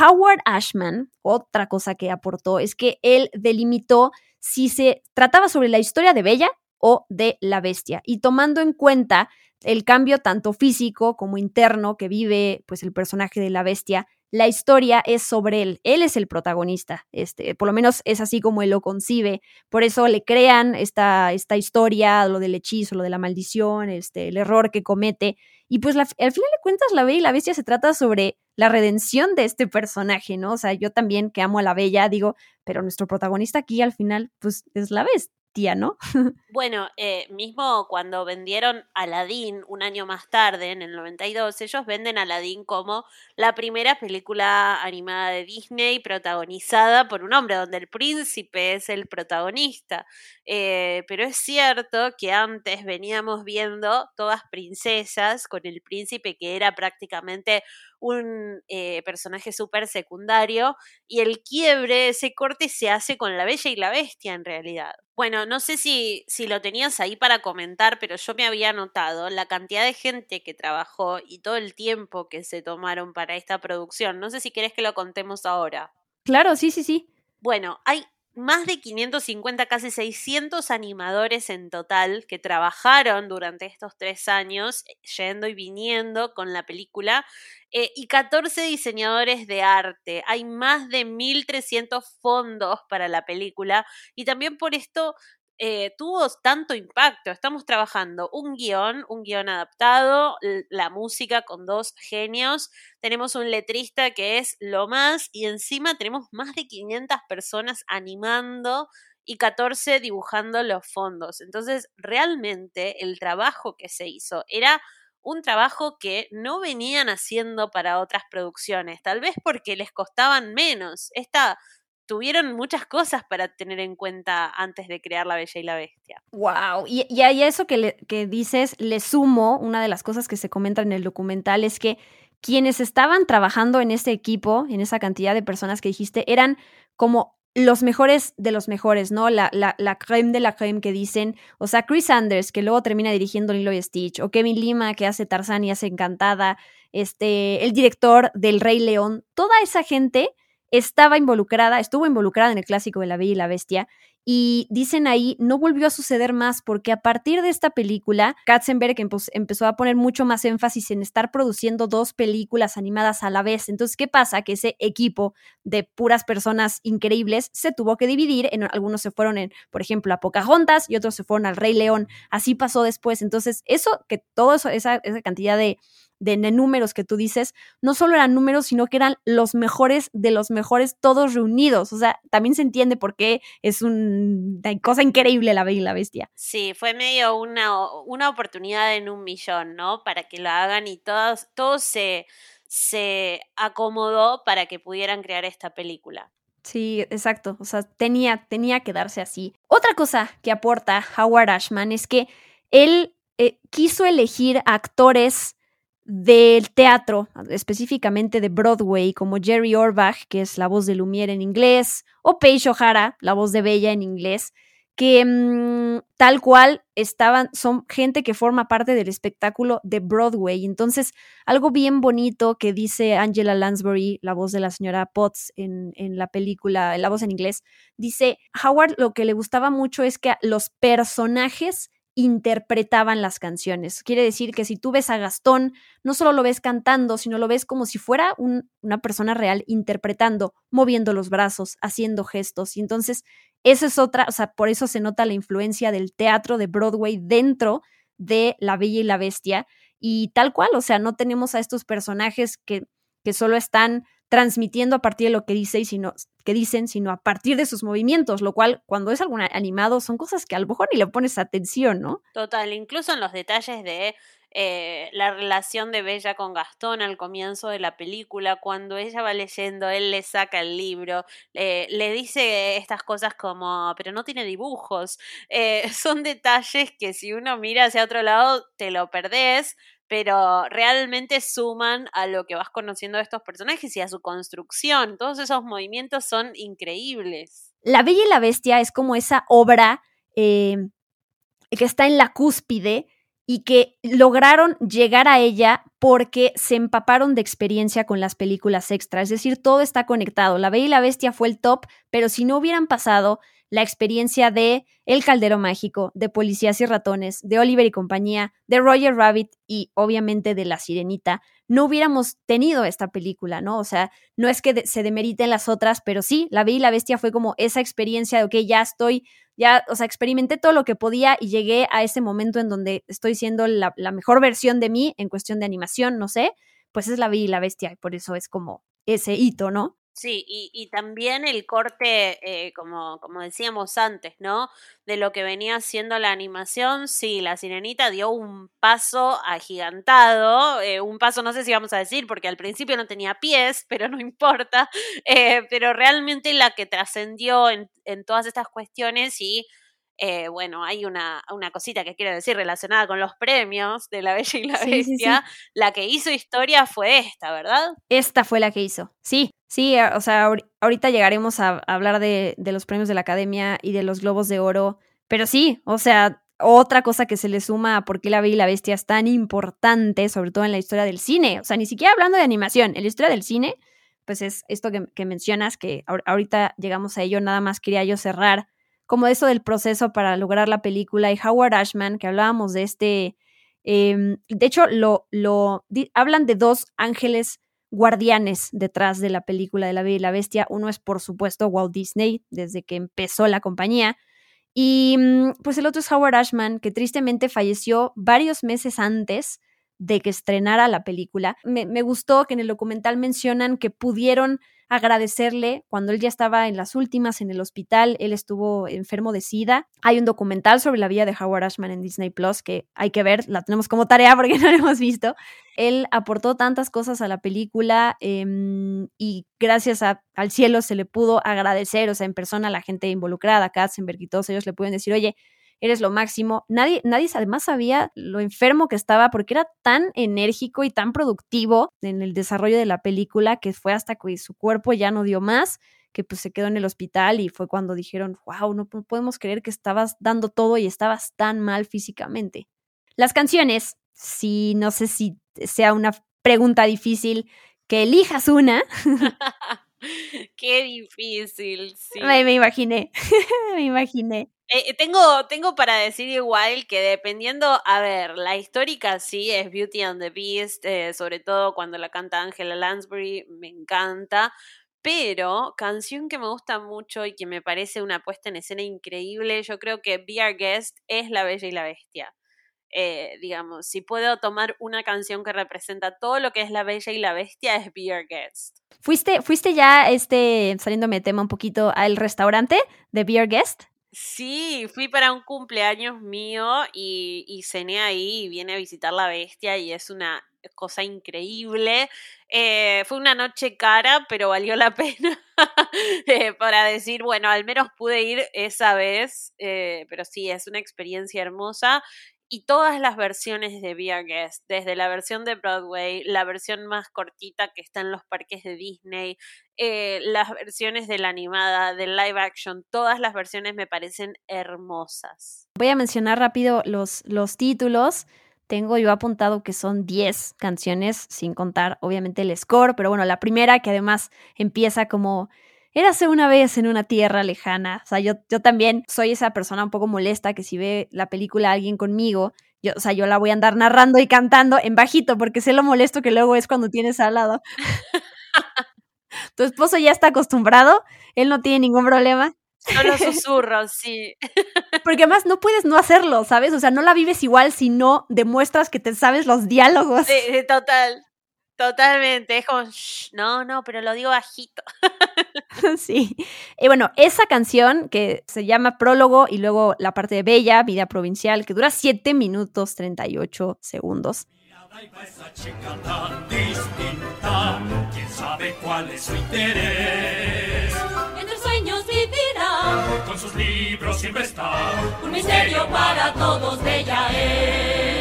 Howard Ashman, otra cosa que aportó, es que él delimitó si se trataba sobre la historia de Bella o de la Bestia. Y tomando en cuenta el cambio tanto físico como interno que vive pues el personaje de la bestia la historia es sobre él, él es el protagonista, este, por lo menos es así como él lo concibe, por eso le crean esta, esta historia, lo del hechizo, lo de la maldición, este, el error que comete, y pues al final de cuentas la Bella y la Bestia se trata sobre la redención de este personaje, ¿no? O sea, yo también que amo a la Bella, digo, pero nuestro protagonista aquí al final, pues es la bestia ¿no? *laughs* bueno, eh, mismo cuando vendieron Aladdin un año más tarde, en el 92, ellos venden Aladdin como la primera película animada de Disney protagonizada por un hombre, donde el príncipe es el protagonista. Eh, pero es cierto que antes veníamos viendo todas princesas con el príncipe que era prácticamente un eh, personaje súper secundario y el quiebre, ese corte se hace con la bella y la bestia en realidad. Bueno, no sé si, si lo tenías ahí para comentar, pero yo me había notado la cantidad de gente que trabajó y todo el tiempo que se tomaron para esta producción. No sé si querés que lo contemos ahora. Claro, sí, sí, sí. Bueno, hay más de 550, casi 600 animadores en total que trabajaron durante estos tres años, eh, yendo y viniendo con la película, eh, y 14 diseñadores de arte. Hay más de 1.300 fondos para la película, y también por esto eh, tuvo tanto impacto. Estamos trabajando un guion, un guion adaptado, la música con dos genios, tenemos un letrista que es lo más y encima tenemos más de 500 personas animando y 14 dibujando los fondos. Entonces, realmente el trabajo que se hizo era un trabajo que no venían haciendo para otras producciones, tal vez porque les costaban menos. Esta tuvieron muchas cosas para tener en cuenta antes de crear La Bella y la Bestia. Wow, y, y a eso que, le, que dices, le sumo, una de las cosas que se comenta en el documental es que quienes estaban trabajando en ese equipo, en esa cantidad de personas que dijiste, eran como los mejores de los mejores, ¿no? La, la, la creme de la creme que dicen. O sea, Chris Sanders, que luego termina dirigiendo Lilo y Stitch, o Kevin Lima, que hace Tarzán y hace Encantada, este, el director del Rey León, toda esa gente estaba involucrada, estuvo involucrada en el clásico de La Bella y la Bestia. Y dicen ahí, no volvió a suceder más porque a partir de esta película, Katzenberg empezó a poner mucho más énfasis en estar produciendo dos películas animadas a la vez. Entonces, ¿qué pasa? Que ese equipo de puras personas increíbles se tuvo que dividir. En, algunos se fueron, en, por ejemplo, a Pocahontas y otros se fueron al Rey León. Así pasó después. Entonces, eso, que toda esa, esa cantidad de, de, números que tú dices, no solo eran números, sino que eran los mejores de los mejores todos reunidos. O sea, también se entiende por qué es una cosa increíble la Bella y la Bestia. Sí, fue medio una, una oportunidad en un millón, ¿no? Para que lo hagan y todos, todos se, se acomodó para que pudieran crear esta película. Sí, exacto. O sea, tenía, tenía que darse así. Otra cosa que aporta Howard Ashman es que él eh, quiso elegir actores del teatro, específicamente de Broadway, como Jerry Orbach, que es la voz de Lumiere en inglés, o Paige O'Hara, la voz de Bella en inglés, que mm, tal cual estaban, son gente que forma parte del espectáculo de Broadway. Entonces, algo bien bonito que dice Angela Lansbury, la voz de la señora Potts en, en la película, la voz en inglés, dice, Howard lo que le gustaba mucho es que los personajes interpretaban las canciones. Quiere decir que si tú ves a Gastón, no solo lo ves cantando, sino lo ves como si fuera una persona real interpretando, moviendo los brazos, haciendo gestos. Y entonces, esa es otra, o sea, por eso se nota la influencia del teatro de Broadway dentro de La Bella y la Bestia. Y tal cual, o sea, no tenemos a estos personajes que, que solo están transmitiendo a partir de lo que, dice y dicen, sino a partir de sus movimientos, lo cual cuando es algo animado son cosas que a lo mejor ni le pones atención, ¿no? Total, incluso en los detalles de eh, la relación de Bella con Gastón al comienzo de la película, cuando ella va leyendo, él le saca el libro, le dice estas cosas como, pero no tiene dibujos. Eh, *laughs* son detalles que si uno mira hacia otro lado, te lo perdés, pero realmente suman a lo que vas conociendo de estos personajes y a su construcción. Todos esos movimientos son increíbles. La Bella y la Bestia es como esa obra eh, que está en la cúspide y que lograron llegar a ella porque se empaparon de experiencia con las películas extra. Es decir, todo está conectado. La Bella y la Bestia fue el top, pero si no hubieran pasado la experiencia de El Caldero Mágico, de Policías y Ratones, de Oliver y compañía, de Roger Rabbit y obviamente de La Sirenita, no hubiéramos tenido esta película, ¿no? O sea, no es que se demeriten las otras, pero sí, La Bella y la Bestia fue como esa experiencia de, ok, ya estoy, ya, o sea, experimenté todo lo que podía y llegué a ese momento en donde estoy siendo la, mejor versión de mí en cuestión de animación, no sé, pues es La Bella y la Bestia y por eso es como ese hito, ¿no? Sí, y, y, también el corte, eh, como, como decíamos antes, ¿no? De lo que venía haciendo la animación, sí, la sirenita dio un paso agigantado, eh, un paso no sé si vamos a decir, porque al principio no tenía pies, pero no *laughs* importa, eh, pero realmente la que trascendió en, en todas estas cuestiones y eh, bueno, hay una, una, cosita que quiero decir relacionada con los premios de La Bella y la Bestia. La que hizo historia fue esta, ¿verdad? Esta fue la que hizo. Sí, sí, o sea, ahorita llegaremos a, hablar de, los premios de la Academia y de los Globos de Oro. Pero sí, o sea, otra cosa que se le suma a por qué La Bella y la Bestia es tan importante, sobre todo en la historia del cine. O sea, ni siquiera hablando de animación, en la historia del cine, pues es esto que, que mencionas, que ahorita llegamos a ello, nada más quería yo cerrar como eso del proceso para lograr la película. Y Howard Ashman, que hablábamos de este, em, de hecho, lo, lo hablan de dos ángeles guardianes detrás de la película de La Bella y la Bestia. Uno es, por supuesto, Walt Disney, desde que empezó la compañía. Y mm, pues el otro es Howard Ashman, que tristemente falleció varios meses antes de que estrenara la película. Me, me gustó que en el documental mencionan que pudieron agradecerle cuando él ya estaba en las últimas en el hospital, él estuvo enfermo de SIDA. Hay un documental sobre la vida de Howard Ashman en Disney Plus que hay que ver, la tenemos como tarea porque *laughs* no lo hemos visto. Él aportó tantas cosas a la película em, y gracias al cielo se le pudo agradecer, o sea, en persona a la gente involucrada, Katzenberg y todos ellos le pueden decir, oye, eres lo máximo. Nadie, nadie además sabía lo enfermo que estaba porque era tan enérgico y tan productivo en el desarrollo de la película que fue hasta que su cuerpo ya no dio más, que pues se quedó en el hospital y fue cuando dijeron, wow, no podemos creer que estabas dando todo y estabas tan mal físicamente. Las canciones, si no sé si sea una pregunta difícil, que elijas una. *laughs* *laughs* Qué difícil, sí. me imaginé, *laughs* me imaginé. Eh, eh, tengo, tengo para decir igual que dependiendo, a ver, la histórica sí es Beauty and the Beast, eh, sobre todo cuando la canta Angela Lansbury, me encanta. Pero canción que me gusta mucho y que me parece una puesta en escena increíble, yo creo que Be Our Guest es La Bella y la Bestia. Eh, digamos, si puedo tomar una canción que representa todo lo que es la bella y la bestia, es Be Your Guest. ¿Fuiste, fuiste ya, este, saliéndome de tema un poquito, al restaurante de Be Your Guest? Sí, fui para un cumpleaños mío y, y cené ahí y vine a visitar la bestia y es una cosa increíble. Eh, fue una noche cara, pero valió la *laughs* pena eh, para decir, bueno, al menos pude ir esa vez, eh, pero sí, es una experiencia hermosa y todas las versiones de Be Guest, desde la versión de Broadway, la versión más cortita que está en los parques de Disney, eh, las versiones de la animada, del live action, todas las versiones me parecen hermosas. Voy a mencionar rápido los, los títulos. Tengo yo apuntado que son 10 canciones, sin contar obviamente el score, pero bueno, la primera que además empieza como Érase una vez en una tierra lejana. O sea, yo, yo también soy esa persona un poco molesta que si ve la película alguien conmigo, yo, o sea, yo la voy a andar narrando y cantando en bajito porque sé lo molesto que luego es cuando tienes al lado. *laughs* tu esposo ya está acostumbrado, él no tiene ningún problema. Solo *laughs* susurros, sí. *laughs* Porque además no puedes no hacerlo, ¿sabes? O sea, no la vives igual si no demuestras que te sabes los diálogos. Sí, total. Totalmente, es como, no, no, pero lo digo bajito. *laughs* sí. Y bueno, esa canción que se llama Prólogo y luego la parte de Bella, Vida Provincial, que dura 7 minutos 38 segundos. Esa chica tan distinta, quién sabe cuál es su interés. Entre sueños vivirá, Con sus libros siempre está un misterio para todos bella es.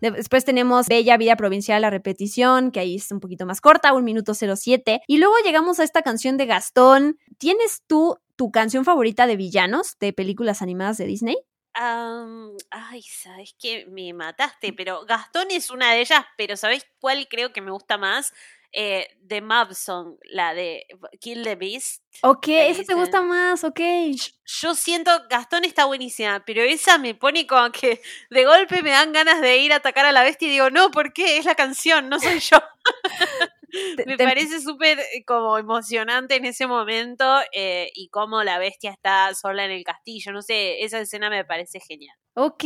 Después tenemos Bella Vida Provincial, la repetición, que ahí es un poquito más corta, un minuto 07. Y luego llegamos a esta canción de Gastón. ¿Tienes tú tu canción favorita de villanos de películas animadas de Disney? Ay, sabes que me mataste, pero Gastón es una de ellas, pero ¿sabes cuál creo que me gusta más? Eh, The Mob Song, la de Kill the Beast. Ok, esa te gusta más, ok. Yo siento, Gastón está buenísima, pero esa me pone como que de golpe me dan ganas de ir a atacar a la bestia y digo, no, ¿por qué? Es la canción, no soy *laughs* yo. *laughs* Me te- parece súper eh, como emocionante en ese momento eh, y cómo la bestia está sola en el castillo, no sé, esa escena me parece genial. Ok,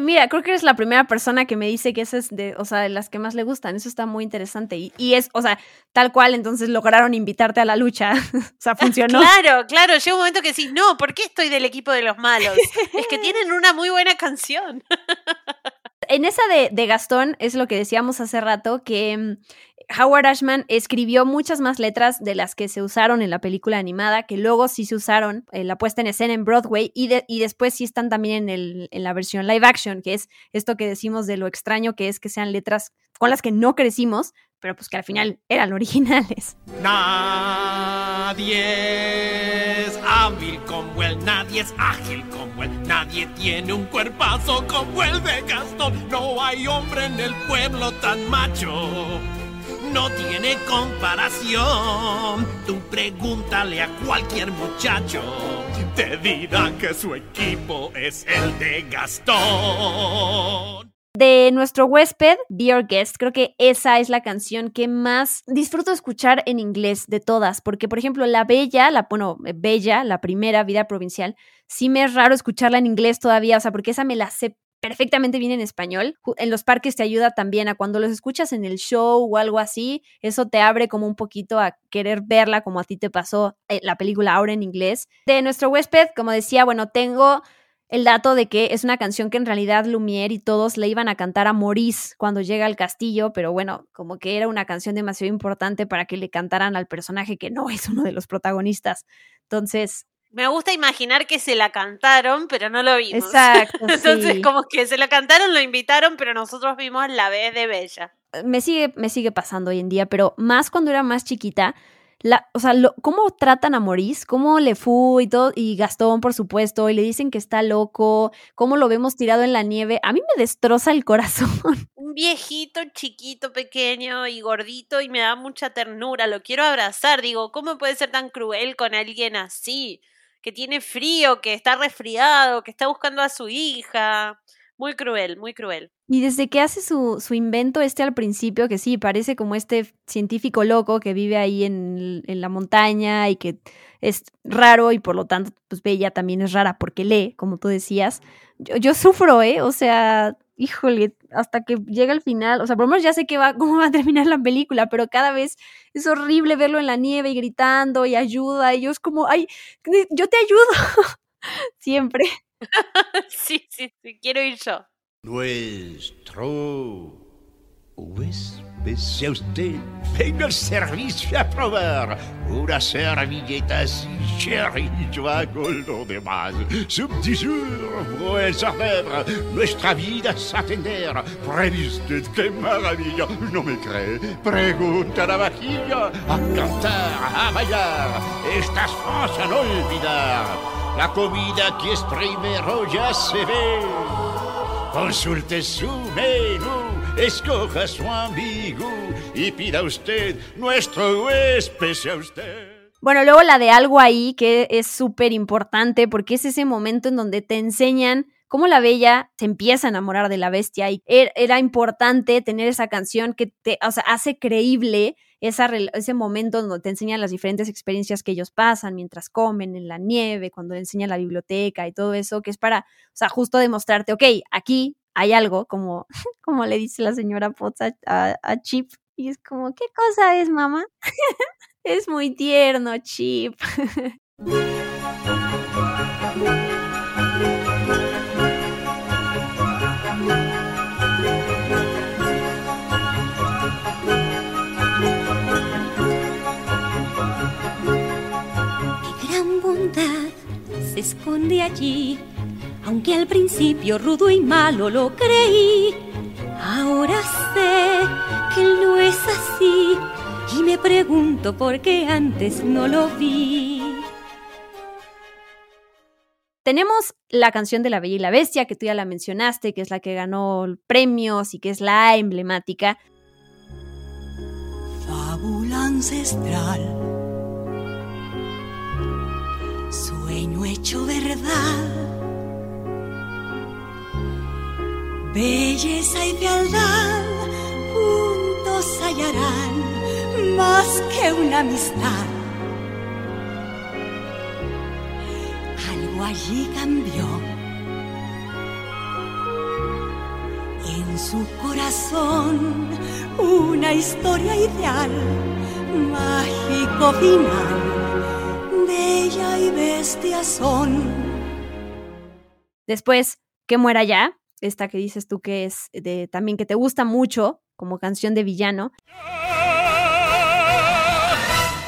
mira, creo que eres la primera persona que me dice que esa es de, o sea, de las que más le gustan. Eso está muy interesante. Y, y es, o sea, tal cual, entonces lograron invitarte a la lucha. *laughs* o sea, funcionó. Claro, claro, llega un momento que decís, no, ¿por qué estoy del equipo de los malos? es que *laughs* tienen una muy buena canción. En esa de, de Gastón es lo que decíamos hace rato, que mm, Howard Ashman escribió muchas más letras de las que se usaron en la película animada, que luego sí se usaron en la puesta en escena en Broadway y, y después sí están también en, en la versión live action, que es esto que decimos de lo extraño que es que sean letras con las que no crecimos, pero pues que al final eran *laughs* originales. Nadie es hábil como él, nadie es ágil como él, nadie tiene un cuerpazo como el de Gastón. No hay hombre en el pueblo tan macho, no tiene comparación. Tú pregúntale a cualquier muchacho, te dirá que su equipo es el de Gastón. De nuestro huésped, Be Your Guest, creo que esa es la canción que más disfruto escuchar en inglés de todas, porque por ejemplo la Bella, la, bueno, Bella, la primera vida provincial, sí me es raro escucharla en inglés todavía, o sea, porque esa me la sé perfectamente bien en español. En los parques te ayuda también a cuando los escuchas en el show o algo así, eso te abre como un poquito a querer verla como a ti te pasó eh, la película ahora en inglés. De nuestro huésped, como decía, bueno, tengo el dato de que es una canción que en realidad Lumière y todos le iban a cantar a Maurice cuando llega al castillo, pero bueno, como que era una canción demasiado importante para que le cantaran al personaje que no es uno de los protagonistas. Entonces, Me gusta imaginar que se la cantaron, pero no lo vimos. exacto. *laughs* Entonces, sí. como que se la cantaron, lo invitaron, pero nosotros vimos la vez de Bella. me sigue, me sigue pasando hoy en día, pero más cuando era más chiquita, la, o sea, lo, cómo tratan a Maurice, cómo le fue y todo, y Gastón, por supuesto, y le dicen que está loco, cómo lo vemos tirado en la nieve, a mí me destroza el corazón. *laughs* Un viejito, chiquito, pequeño y gordito y me da mucha ternura, lo quiero abrazar, digo, ¿cómo puede ser tan cruel con alguien así? Que tiene frío, que está resfriado, que está buscando a su hija. Muy cruel, muy cruel. Y desde que hace su, su, invento este al principio, que sí, parece como este científico loco que vive ahí en, en, la montaña y que es raro y por lo tanto, pues Bella también es rara porque lee, como tú decías. Yo, yo sufro, ¿eh? O sea, híjole, hasta que llega el final, o sea, por lo menos ya sé que va, *laughs* cómo va a terminar la película, pero cada vez es horrible verlo en la nieve y gritando y ayuda, y yo es como, ay, yo te ayudo, *laughs* siempre. *laughs* sí, sí, sí, quiero ir yo. Nuestro usted venga al servicio a probar una servilleta así, cherry, yo hago lo demás. Subdisur, buen saber, nuestra vida es atender. Previste, qué maravilla, no me cree. Pregunta la vajilla, a cantar, a bailar, estas cosas no olvidar. La comida que es primero ya se ve. Consulte su menú, escoja su amigo y pida usted nuestro sea usted. Bueno, luego la de algo ahí que es súper importante porque es ese momento en donde te enseñan cómo la bella se empieza a enamorar de la bestia y er, era importante tener esa canción que te hace creíble ese momento donde te enseñan las diferentes experiencias que ellos pasan mientras comen en la nieve, cuando le enseñan la biblioteca y todo eso, que es para, o sea, justo demostrarte, ok, aquí hay algo, como, *laughs* como le dice la señora Potts a, a, Chip, y es como, ¿qué cosa es, mamá? *laughs* es muy tierno, Chip. *laughs* se esconde allí, aunque al principio rudo y malo lo creí. Ahora sé que él no es así y me pregunto por qué antes no lo vi. Tenemos la canción de La Bella y la Bestia, que tú ya la mencionaste, que es la que ganó premios y que es la emblemática. Fábula ancestral sueño hecho verdad. Belleza y fealdad juntos hallarán más que una amistad. Algo allí cambió. En su corazón una historia ideal, mágico final bella y bestia son. Después, que muera ya, esta que dices tú que es de, también que te gusta mucho como canción de villano.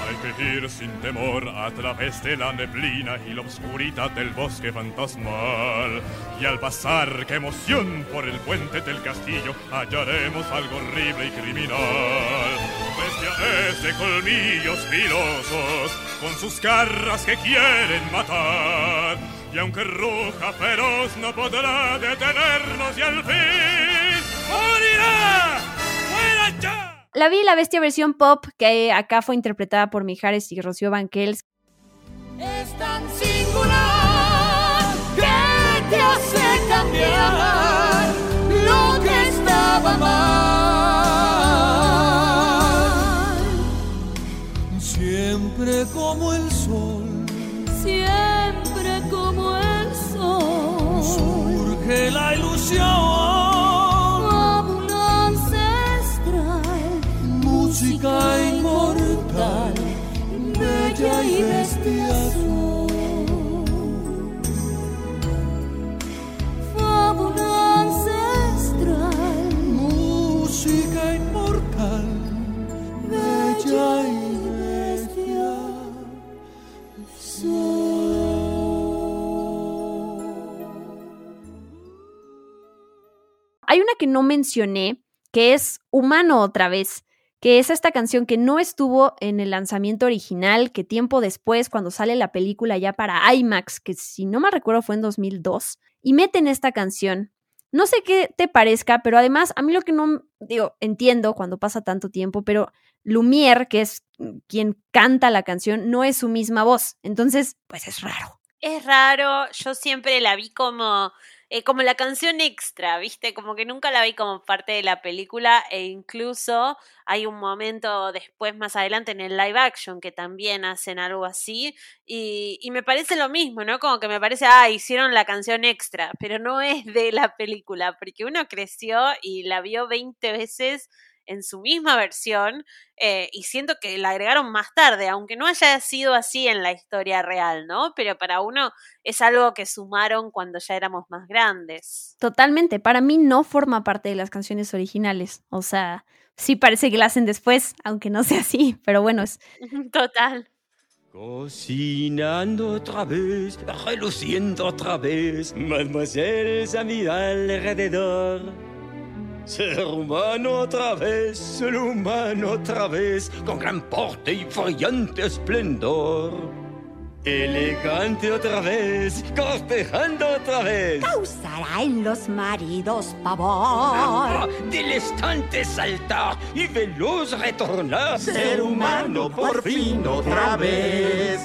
Hay que ir sin temor a través de la neblina y la oscuridad del bosque fantasmal. Y al pasar, qué emoción, por el puente del castillo hallaremos algo horrible y criminal. Bestia es de colmillos filosos, con sus garras que quieren matar. Y aunque ruja feroz no podrá detenernos y al fin morirá. ¡Fuera ya! La vi la bestia versión pop que acá fue interpretada por Mijares y Rocío Banquels. Es tan singular que te hace cambiar lo que estaba mal. Siempre como Hay una que no mencioné, que es Humano otra vez, que es esta canción que no estuvo en el lanzamiento original, que tiempo después, cuando sale la película ya para IMAX, que si no me recuerdo fue en 2002, y meten esta canción. No sé qué te parezca, pero además a mí lo que no, digo, entiendo cuando pasa tanto tiempo, pero Lumière, que es quien canta la canción, no es su misma voz. Entonces, pues es raro. Es raro, yo siempre la vi como eh, como la canción extra, ¿viste? Como que nunca la vi como parte de la película e incluso hay un momento después, más adelante, en el live action que también hacen algo así y, y me parece lo mismo, ¿no? Como que me parece, ah, hicieron la canción extra, pero no es de la película, porque uno creció y la vio 20 veces en su misma versión eh, y siento que la agregaron más tarde, aunque no haya sido así en la historia real, ¿no? Pero para uno es algo que sumaron cuando ya éramos más grandes. Totalmente, para mí no forma parte de las canciones originales, o sea, sí parece que la hacen después, aunque no sea así, pero bueno, es... *laughs* Total. Cocinando otra vez, reluciendo otra vez, mademoiselle alrededor. Ser humano otra vez, ser humano otra vez, con gran porte y brillante esplendor. Elegante otra vez, cortejando otra vez. Causará en los maridos pavor. Del estante saltar y veloz retornar. Ser humano por fin otra vez.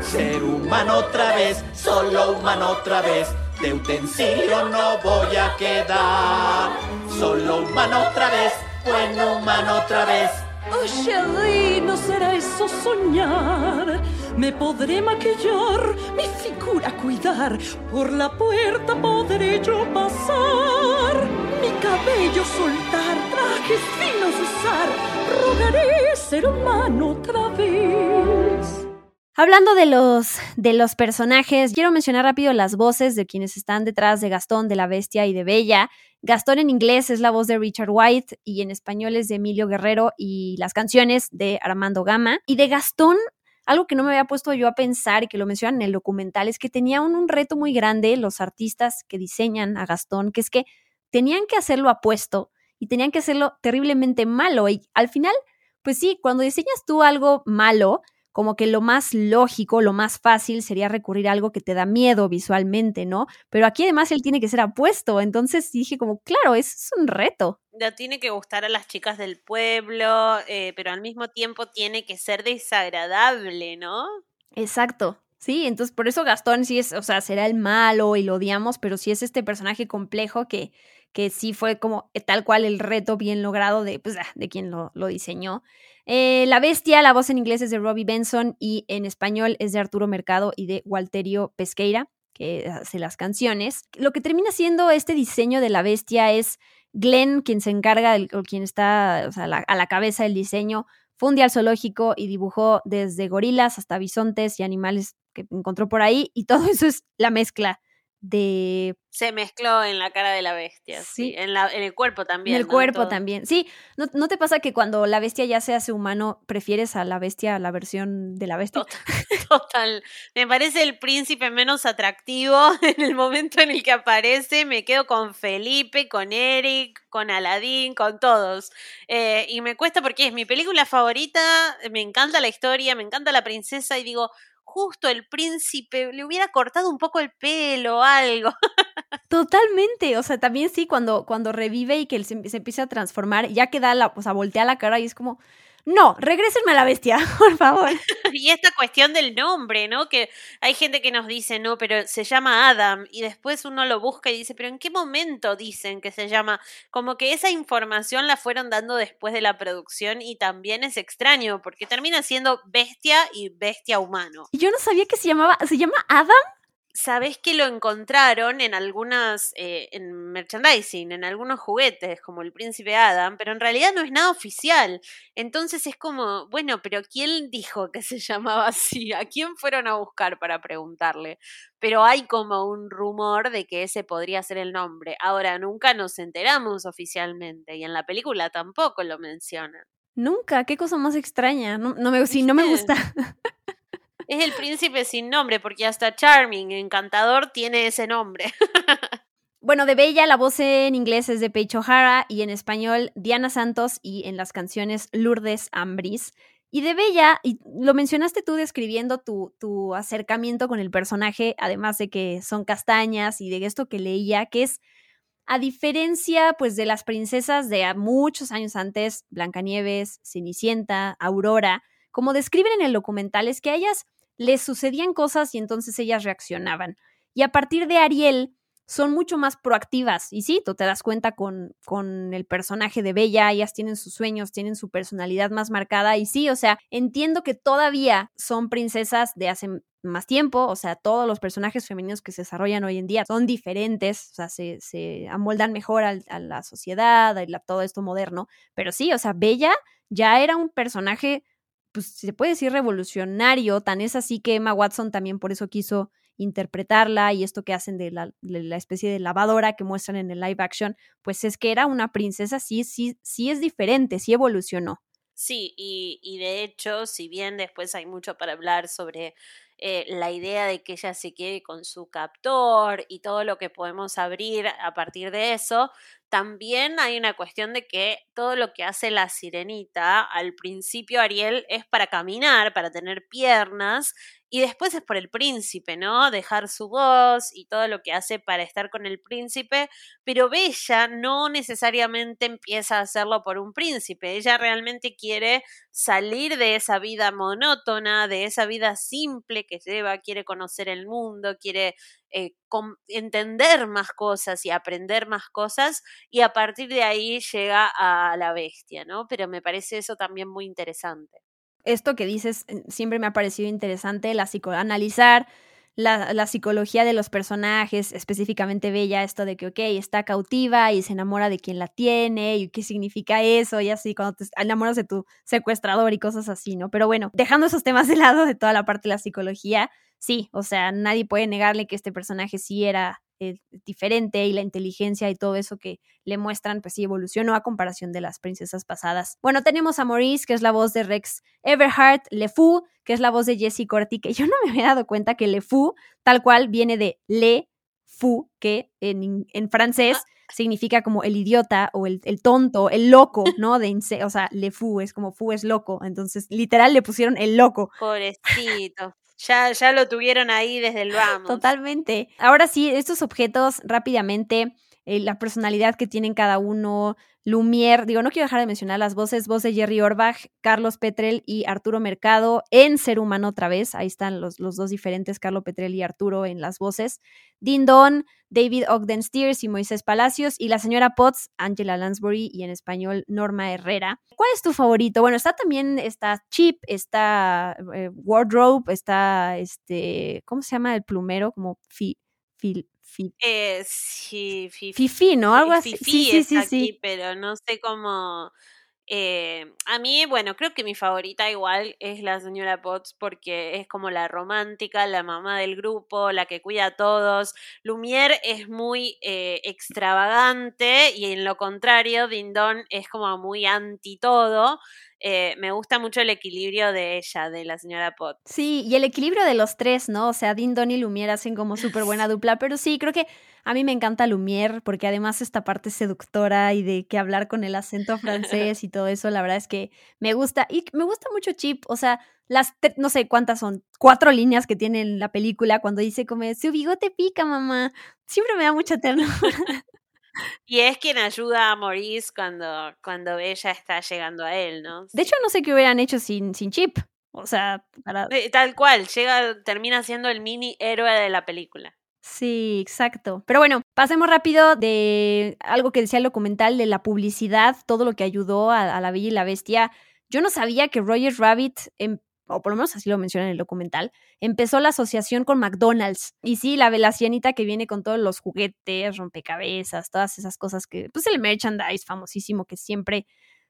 Ser humano otra vez, solo humano otra vez. De utensilio no voy a quedar. Solo humano otra vez, buen humano otra vez. Oh, chérie, no será eso soñar. Me podré maquillar, mi figura cuidar. Por la puerta podré yo pasar. Mi cabello soltar, trajes finos usar. Rogaré ser humano otra vez. Hablando de los, de los personajes, quiero mencionar rápido las voces de quienes están detrás de Gastón, de la Bestia y de Bella. Gastón en inglés es la voz de Richard White y en español es de Emilio Guerrero y las canciones de Armando Gama. Y de Gastón, algo que no me había puesto yo a pensar y que lo mencionan en el documental es que tenían un, un reto muy grande los artistas que diseñan a Gastón, que es que tenían que hacerlo apuesto y tenían que hacerlo terriblemente malo. Y al final, pues sí, cuando diseñas tú algo malo, como que lo más lógico, lo más fácil sería recurrir a algo que te da miedo visualmente, ¿no? Pero aquí además él tiene que ser apuesto, entonces dije como, claro, es un reto. Ya tiene que gustar a las chicas del pueblo, eh, pero al mismo tiempo tiene que ser desagradable, ¿no? Exacto. Sí, entonces por eso Gastón sí es, o sea, será el malo y lo odiamos, pero sí es este personaje complejo que, que sí fue como eh, tal cual el reto bien logrado de, pues, ah, de quien lo, lo diseñó. Eh, la Bestia, la voz en inglés es de Robbie Benson y en español es de Arturo Mercado y de Walterio Pesqueira, que hace las canciones. Lo que termina siendo este diseño de la Bestia es Glenn, quien se encarga, o quien está a la cabeza del diseño, fue un día al zoológico y dibujó desde gorilas hasta bisontes y animales que encontró por ahí, y *laughs* todo eso es la mezcla de... Se mezcló en la cara de la bestia, sí. En, la, en el cuerpo también. En el ¿no? cuerpo Todo. también. Sí, ¿No, ¿no te pasa que cuando la bestia ya se hace humano, prefieres a la bestia, a la versión de la bestia? Total. *laughs* Me parece el príncipe menos atractivo *laughs* en el momento en el que aparece. Me quedo con Felipe, con Eric, con Aladín, con todos. Eh, y me cuesta porque es mi película favorita, me encanta la historia, me encanta la princesa y digo, justo el príncipe le hubiera cortado un poco el pelo o algo. *laughs* Totalmente, o sea, también sí, cuando, cuando revive y que él se, se empieza a transformar, ya queda la, o sea, voltea la cara y es como, no, regrésenme a la bestia, *laughs* por favor. *laughs* y esta cuestión del nombre, ¿no? Que hay gente que nos dice, no, pero se llama Adam, y después uno lo busca y dice, pero ¿en qué momento dicen que se llama? Como que esa información la fueron dando después de la producción y también es extraño, porque termina siendo bestia y bestia humano. Yo no sabía que se llamaba, ¿se llama Adam? Sabés que lo encontraron en algunas, eh, en merchandising, en algunos juguetes, como el príncipe Adam, pero en realidad no es nada oficial. Entonces es como, bueno, pero ¿quién dijo que se *laughs* llamaba así? ¿A quién fueron a buscar para preguntarle? Pero hay como un rumor de que ese podría ser el nombre. Ahora, nunca nos enteramos oficialmente y en la película tampoco lo mencionan. Nunca, qué cosa más extraña. No, no me, sí, no me gusta. *laughs* Es el príncipe sin nombre, porque hasta Charming, encantador, tiene ese nombre. *laughs* Bueno, de Bella la voz en inglés es de Paige O'Hara y en español Diana Santos y en las canciones Lourdes Ambris. Y de Bella, y lo mencionaste tú describiendo tu, tu acercamiento con el personaje, además de que son castañas y de esto que leía, que es a diferencia pues de las princesas de muchos años antes, Blancanieves, Cenicienta, Aurora, como describen en el documental es que a ellas les sucedían cosas y entonces ellas reaccionaban. Y a partir de Ariel, son mucho más proactivas. Y sí, tú te das cuenta con, con el personaje de Bella, ellas tienen sus sueños, tienen su personalidad más marcada. Y sí, o sea, entiendo que todavía son princesas de hace más tiempo, o sea, todos los personajes femeninos que se desarrollan hoy en día son diferentes, o sea, se, se amoldan mejor a, la sociedad, a todo esto moderno, pero sí, o sea, Bella ya era un personaje, pues se puede decir revolucionario, tan es así que Emma Watson también por eso quiso interpretarla y esto que hacen de la, especie de lavadora que muestran en el live action, pues es que era una princesa, sí, sí, sí es diferente, sí evolucionó. Sí, y, y de hecho, si bien después hay mucho para hablar sobre eh, la idea de que ella se quede con su captor y todo lo que podemos abrir a partir de eso, también hay una cuestión de que todo lo que hace la sirenita, al principio Ariel es para caminar, para tener piernas, y después es por el príncipe, ¿no? Dejar su voz y todo lo que hace para estar con el príncipe, pero Bella no necesariamente empieza a hacerlo por un príncipe, ella realmente quiere salir de esa vida monótona, de esa vida simple que lleva, quiere conocer el mundo, quiere eh, entender más cosas y aprender más cosas, y a partir de ahí llega a la bestia, ¿no? Pero me parece eso también muy interesante esto que dices eh, siempre me ha parecido interesante, la psicoanalizar la, la, psicología de los personajes, específicamente Bella, esto de que, ok, está cautiva y se enamora de quien la tiene y qué significa eso, y así, cuando te enamoras de tu secuestrador y cosas así, ¿no? Pero bueno, dejando esos temas de lado de toda la parte de la psicología, sí, o sea, nadie puede negarle que este personaje sí era eh, diferente y la inteligencia y todo eso que le muestran, pues sí evolucionó a comparación de las princesas pasadas. Bueno, tenemos a Maurice, que es la voz de Rex Everhart, LeFou, que es la voz de Jessie Corti, que yo no me había dado cuenta que LeFou, tal cual, viene de Le Fou, que en, en francés ah. significa como el idiota o el, el tonto, el loco, ¿no? De o sea, Le Fou es como Fou es loco, entonces literal le pusieron el loco. Pobrecito. Ya, ya lo tuvieron ahí desde el *laughs* vamos. Totalmente. Ahora sí, estos objetos rápidamente, eh, la personalidad que tienen cada uno, Lumière, digo, no quiero dejar de mencionar las voces, voz de Jerry Orbach, Carlos Petrel y Arturo Mercado en Ser Humano otra vez, ahí están los, los dos diferentes, Carlos Petrel y Arturo en las voces, Din Don, David Ogden Steers y Moisés Palacios, y la señora Potts, Angela Lansbury, y en español Norma Herrera. ¿Cuál es tu favorito? Bueno, está también, está Chip, está eh, Wardrobe, está este, ¿cómo se llama el plumero? Como fi, eh, sí, Fifi, ¿no? Algo así. sí, sí, sí, pero no sé cómo. Eh, a mí, bueno, creo que mi favorita igual es la señora Potts porque es como la romántica, la mamá del grupo, la que cuida a todos. Lumière es muy eh, extravagante y en lo contrario, Dindon es como muy anti todo. Eh, me gusta mucho el equilibrio de ella, de la señora Potts. Sí, y el equilibrio de los tres, ¿no? O sea, Dindon y Lumière hacen como *laughs* súper buena dupla, pero sí, creo que a mí me encanta Lumière porque además esta parte seductora y de que hablar con el acento *laughs* francés y todo eso, la verdad es que me gusta. Y me gusta mucho Chip, o sea, las, no sé cuántas son, cuatro líneas que tiene en la película cuando dice como, su bigote pica, mamá. Siempre me da mucha ternura. Y es quien ayuda a Maurice cuando, cuando ella está llegando a él, ¿no? De hecho, no sé qué hubieran hecho sin, sin Chip. O sea, para... Eh, tal cual, llega, termina siendo el mini héroe de la película. Sí, exacto. Pero bueno, pasemos rápido de algo que decía el documental de la publicidad, todo lo que ayudó a, La Bella y la Bestia. Yo no sabía que Roger Rabbit, em, o por lo menos así lo menciona en el documental, empezó la asociación con McDonald's. Y sí, la velacianita que viene con todos los juguetes, rompecabezas, todas esas cosas que, pues el merchandise famosísimo que siempre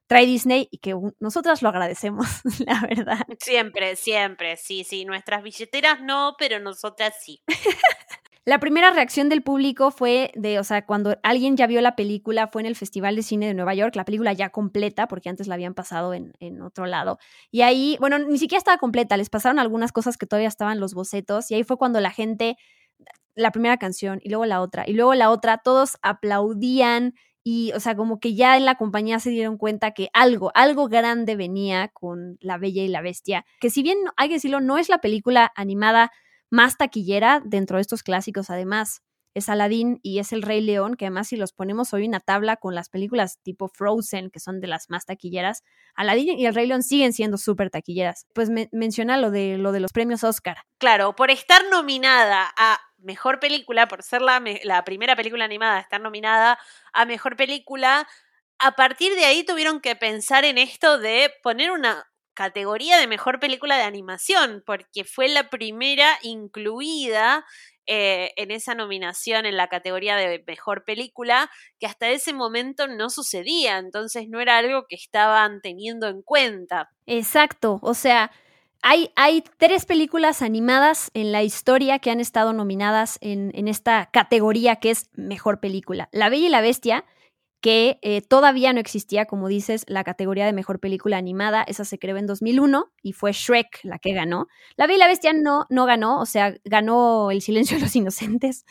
trae Disney y que nosotras lo agradecemos, *laughs* la verdad. Siempre, siempre, sí, sí. Nuestras billeteras no, pero nosotras sí. *laughs* La primera reacción del público fue de, o sea, cuando alguien ya vio la película, fue en el Festival de Cine de Nueva York, la película ya completa, porque antes la habían pasado en, en otro lado. Y ahí, bueno, ni siquiera estaba completa, les pasaron algunas cosas que todavía estaban los bocetos, y ahí fue cuando la gente la primera canción y luego la otra y luego la otra, todos aplaudían y, o sea, como que ya en la compañía se dieron cuenta que algo, algo grande venía con La Bella y la Bestia, que si bien hay que decirlo, no es la película animada más taquillera dentro de estos clásicos, además es Aladdin y es El Rey León, que además si los ponemos hoy en una tabla con las películas tipo Frozen, que son de las más taquilleras, Aladdin y El Rey León siguen siendo súper taquilleras. Pues menciona lo de, lo de los premios Oscar. Claro, por estar nominada a Mejor Película, por ser la, la primera película animada a estar nominada a Mejor Película, a partir de ahí tuvieron que pensar en esto de poner una categoría de mejor película de animación, porque fue la primera incluida eh, en esa nominación en la categoría de mejor película, que hasta ese momento no sucedía, entonces no era algo que estaban teniendo en cuenta. Exacto, o sea, hay, hay tres películas animadas en la historia que han estado nominadas en, en esta categoría que es mejor película. La Bella y la Bestia, que eh, todavía no existía, como dices, la categoría de mejor película animada. Esa se creó en 2001 y fue Shrek la que ganó. La Bella y la Bestia no, no ganó, o sea, ganó El Silencio de los Inocentes.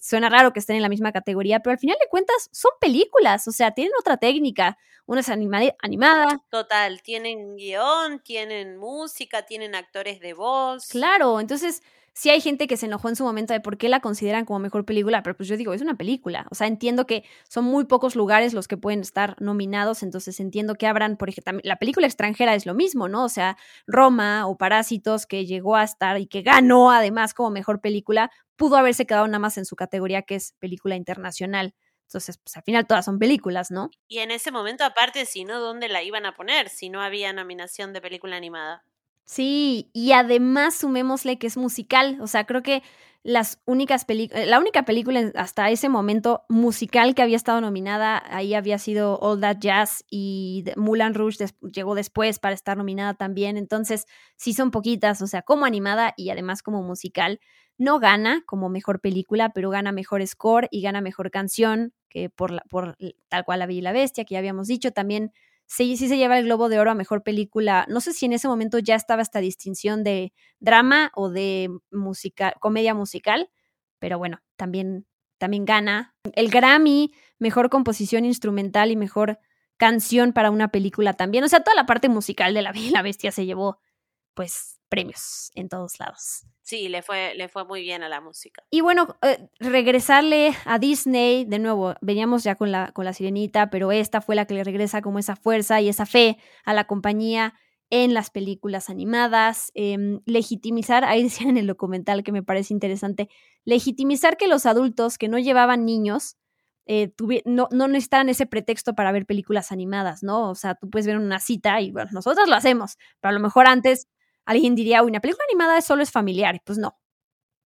suena raro que estén en la misma categoría, pero al final de cuentas son películas, o sea, tienen otra técnica. Una es animada. Total, tienen guion, tienen música, tienen actores de voz. Claro, entonces sí hay gente que se enojó en su momento de por qué la consideran como mejor película, pero pues yo digo, es una película. O sea, entiendo que son muy pocos lugares los que pueden estar nominados, entonces entiendo que habrán, por ejemplo, la película extranjera es lo mismo, ¿no? O sea, Roma o Parásitos, que llegó a estar y que ganó además como mejor película, pudo haberse quedado nada más en su categoría que es película internacional. Entonces, pues al final todas son películas, ¿no? Y en ese momento, aparte, si no, ¿dónde la iban a poner? Si no había nominación de película animada. Sí, y además sumémosle que es musical, o sea, creo que las únicas películas, la única película hasta ese momento musical que había estado nominada, ahí había sido All That Jazz y Mulan Rouge llegó después para estar nominada también, entonces sí son poquitas, o sea, como animada y además como musical. No gana como mejor película, pero gana mejor score y gana mejor canción, que por, la, por tal cual La Bella y la Bestia, que ya habíamos dicho, también sí, sí se lleva el Globo de Oro a Mejor Película. No sé si en ese momento ya estaba esta distinción de drama o de comedia musical, pero bueno, también, también gana. El Grammy, Mejor Composición Instrumental y Mejor Canción para una película también. O sea, toda la parte musical de La Bella *laughs* la Bestia se llevó, pues, premios en todos lados. Sí, le fue, le fue muy bien a la música. Y bueno, eh, regresarle a Disney, de nuevo, veníamos ya con la, con la sirenita, pero esta fue la que le regresa como esa fuerza y esa fe a la compañía en las películas animadas, em, legitimizar, ahí decían en el documental que me parece interesante, legitimizar que los adultos que no llevaban niños eh, no, no necesitan ese pretexto para ver películas animadas, ¿no? O sea, tú puedes ver una cita y bueno, nosotros lo hacemos, pero a lo mejor antes Alguien diría, una película animada solo es familiar. Pues no,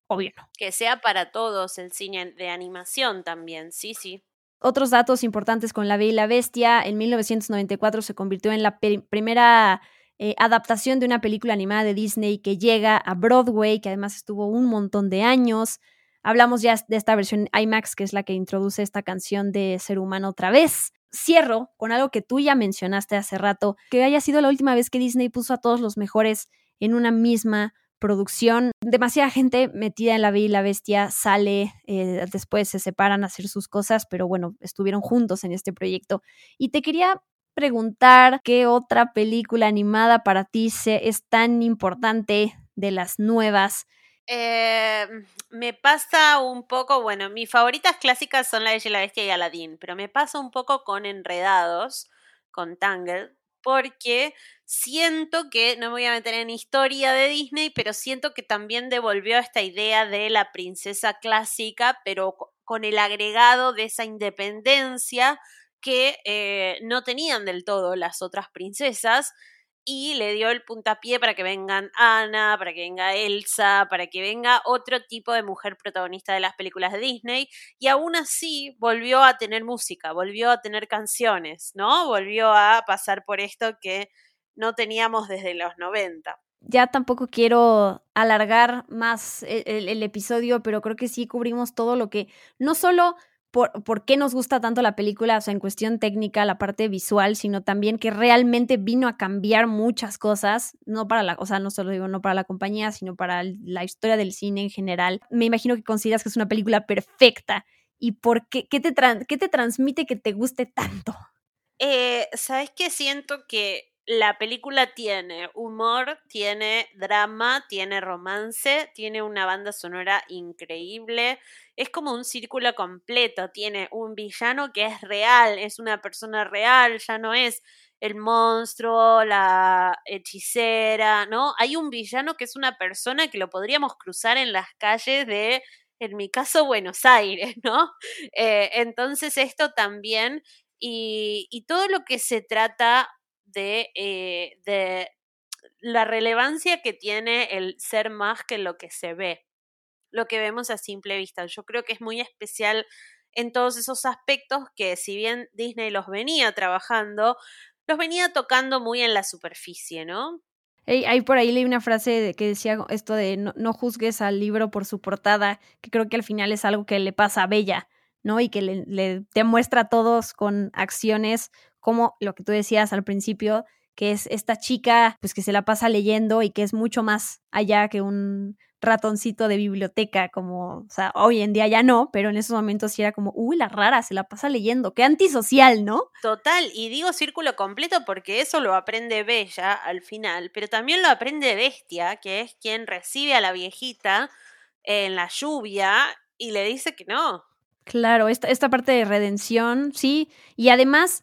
obvio no. Que sea para todos el cine de animación también, sí, sí. Otros datos importantes con La Bella y la Bestia, en 1994 se convirtió en la primera eh, adaptación de una película animada de Disney que llega a Broadway, que además estuvo un montón de años. Hablamos ya de esta versión IMAX, que es la que introduce esta canción de Ser Humano otra vez. Cierro con algo que tú ya mencionaste hace rato, que haya sido la última vez que Disney puso a todos los mejores en una misma producción. Demasiada gente metida en La Bella y la Bestia sale, eh, después se separan a hacer sus cosas, pero bueno, estuvieron juntos en este proyecto. Y te quería preguntar qué otra película animada para ti es tan importante de las nuevas. Eh, me pasa un poco, bueno, mis favoritas clásicas son La Bella y la Bestia y Aladdin, pero me pasa un poco con Enredados, con Tangled, porque siento que, no me voy a meter en historia de Disney, pero siento que también devolvió esta idea de la princesa clásica, pero con el agregado de esa independencia que eh, no tenían del todo las otras princesas y le dio el puntapié para que vengan Ana, para que venga Elsa, para que venga otro tipo de mujer protagonista de las películas de Disney y aún así volvió a tener música, volvió a tener canciones, ¿no? Volvió a pasar por esto que no teníamos desde los 90. Ya tampoco quiero alargar más el, el episodio, pero creo que sí cubrimos todo lo que no solo por, por, qué nos gusta tanto la película, o sea, en cuestión técnica, la parte visual, sino también que realmente vino a cambiar muchas cosas, no para la, o sea, no solo digo no para la compañía, sino para la historia del cine en general. Me imagino que consideras que es una película perfecta. ¿Y por qué? ¿Qué te, qué te transmite que te guste tanto? Eh, ¿Sabes qué? Siento que la película tiene humor, tiene drama, tiene romance, tiene una banda sonora increíble. Es como un círculo completo. Tiene un villano que es real, es una persona real, ya no es el monstruo, la hechicera, ¿no? Hay un villano que es una persona que lo podríamos cruzar en las calles de, en mi caso, Buenos Aires, *laughs* ¿no? Eh, entonces esto también y, y, todo lo que se trata de, eh, de la relevancia que tiene el ser más que lo que se ve, lo que vemos a simple vista. Yo creo que es muy especial en todos esos aspectos que si bien Disney los venía trabajando, los venía tocando muy en la superficie, ¿no? Hay por ahí leí una frase que decía esto de no, no, juzgues al libro por su portada, que creo que al final es algo que le pasa a Bella, ¿no? Y que le, le demuestra a todos con acciones como lo que tú decías al principio, que es esta chica pues que se la pasa leyendo y que es mucho más allá que un ratoncito de biblioteca, como, o sea, hoy en día ya no, pero en esos momentos sí era como, uy, la rara, se la pasa leyendo, qué antisocial, ¿no? Total, y digo círculo completo porque eso lo aprende Bella al final, pero también lo aprende Bestia, que es quien recibe a la viejita en la lluvia y le dice que no. Claro, esta, esta parte de redención, sí, y además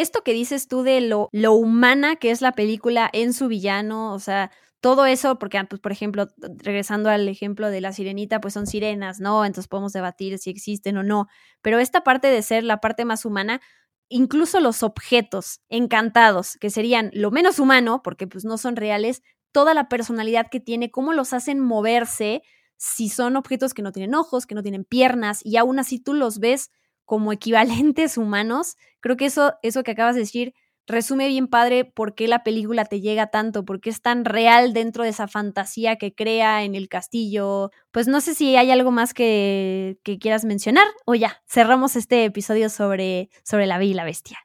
esto que dices tú de lo, lo humana que es la película en su villano, o sea, todo eso, porque, ah, pues, por ejemplo, regresando al ejemplo de la sirenita, pues son sirenas, ¿no? Entonces podemos debatir si existen o no. Pero esta parte de ser la parte más humana, incluso los objetos encantados, que serían lo menos humano, porque pues no son reales, toda la personalidad que tiene, cómo los hacen moverse, si son objetos que no tienen ojos, que no tienen piernas, y aún así tú los ves como equivalentes humanos, creo que eso, eso que acabas de decir resume bien padre por qué la película te llega tanto, por qué es tan real dentro de esa fantasía que crea en el castillo. Pues no sé si hay algo más que, que quieras mencionar o ya, cerramos este episodio sobre, sobre la Bella y la Bestia.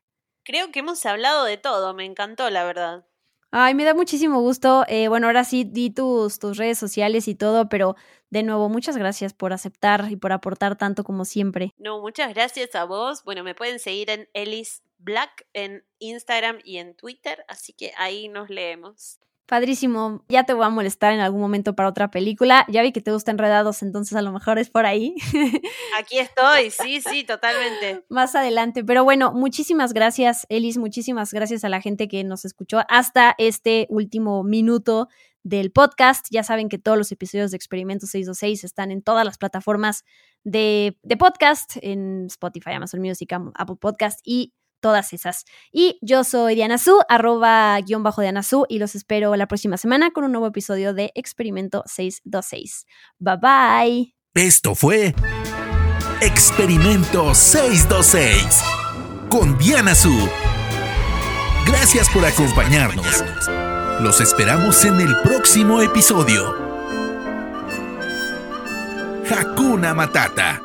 Creo que hemos hablado de todo, me encantó, la verdad. Ay, me da muchísimo gusto. Eh, bueno, ahora sí di tus, tus redes sociales y todo, pero de nuevo, muchas gracias por aceptar y por aportar tanto como siempre. No, muchas gracias a vos. Bueno, me pueden seguir en Ellis Black en Instagram y en Twitter, así que ahí nos leemos. Padrísimo. Ya te voy a molestar en algún momento para otra película. Ya vi que te gusta Enredados, entonces a lo mejor es por ahí. *laughs* Aquí estoy, sí, sí, totalmente. Más adelante. Pero bueno, muchísimas gracias, Elis. Muchísimas gracias a la gente que nos escuchó hasta este último minuto del podcast. Ya saben que todos los episodios de Experimento 626 están en todas las plataformas de, de podcast, en Spotify, Amazon Music, Apple Podcast y todas esas. Y yo soy Diana Su, arroba guion bajo Diana Su, y los espero la próxima semana con un nuevo episodio de Experimento 626. Bye bye. Esto fue Experimento 626 con Diana Su. Gracias por acompañarnos. Los esperamos en el próximo episodio. Hakuna Matata.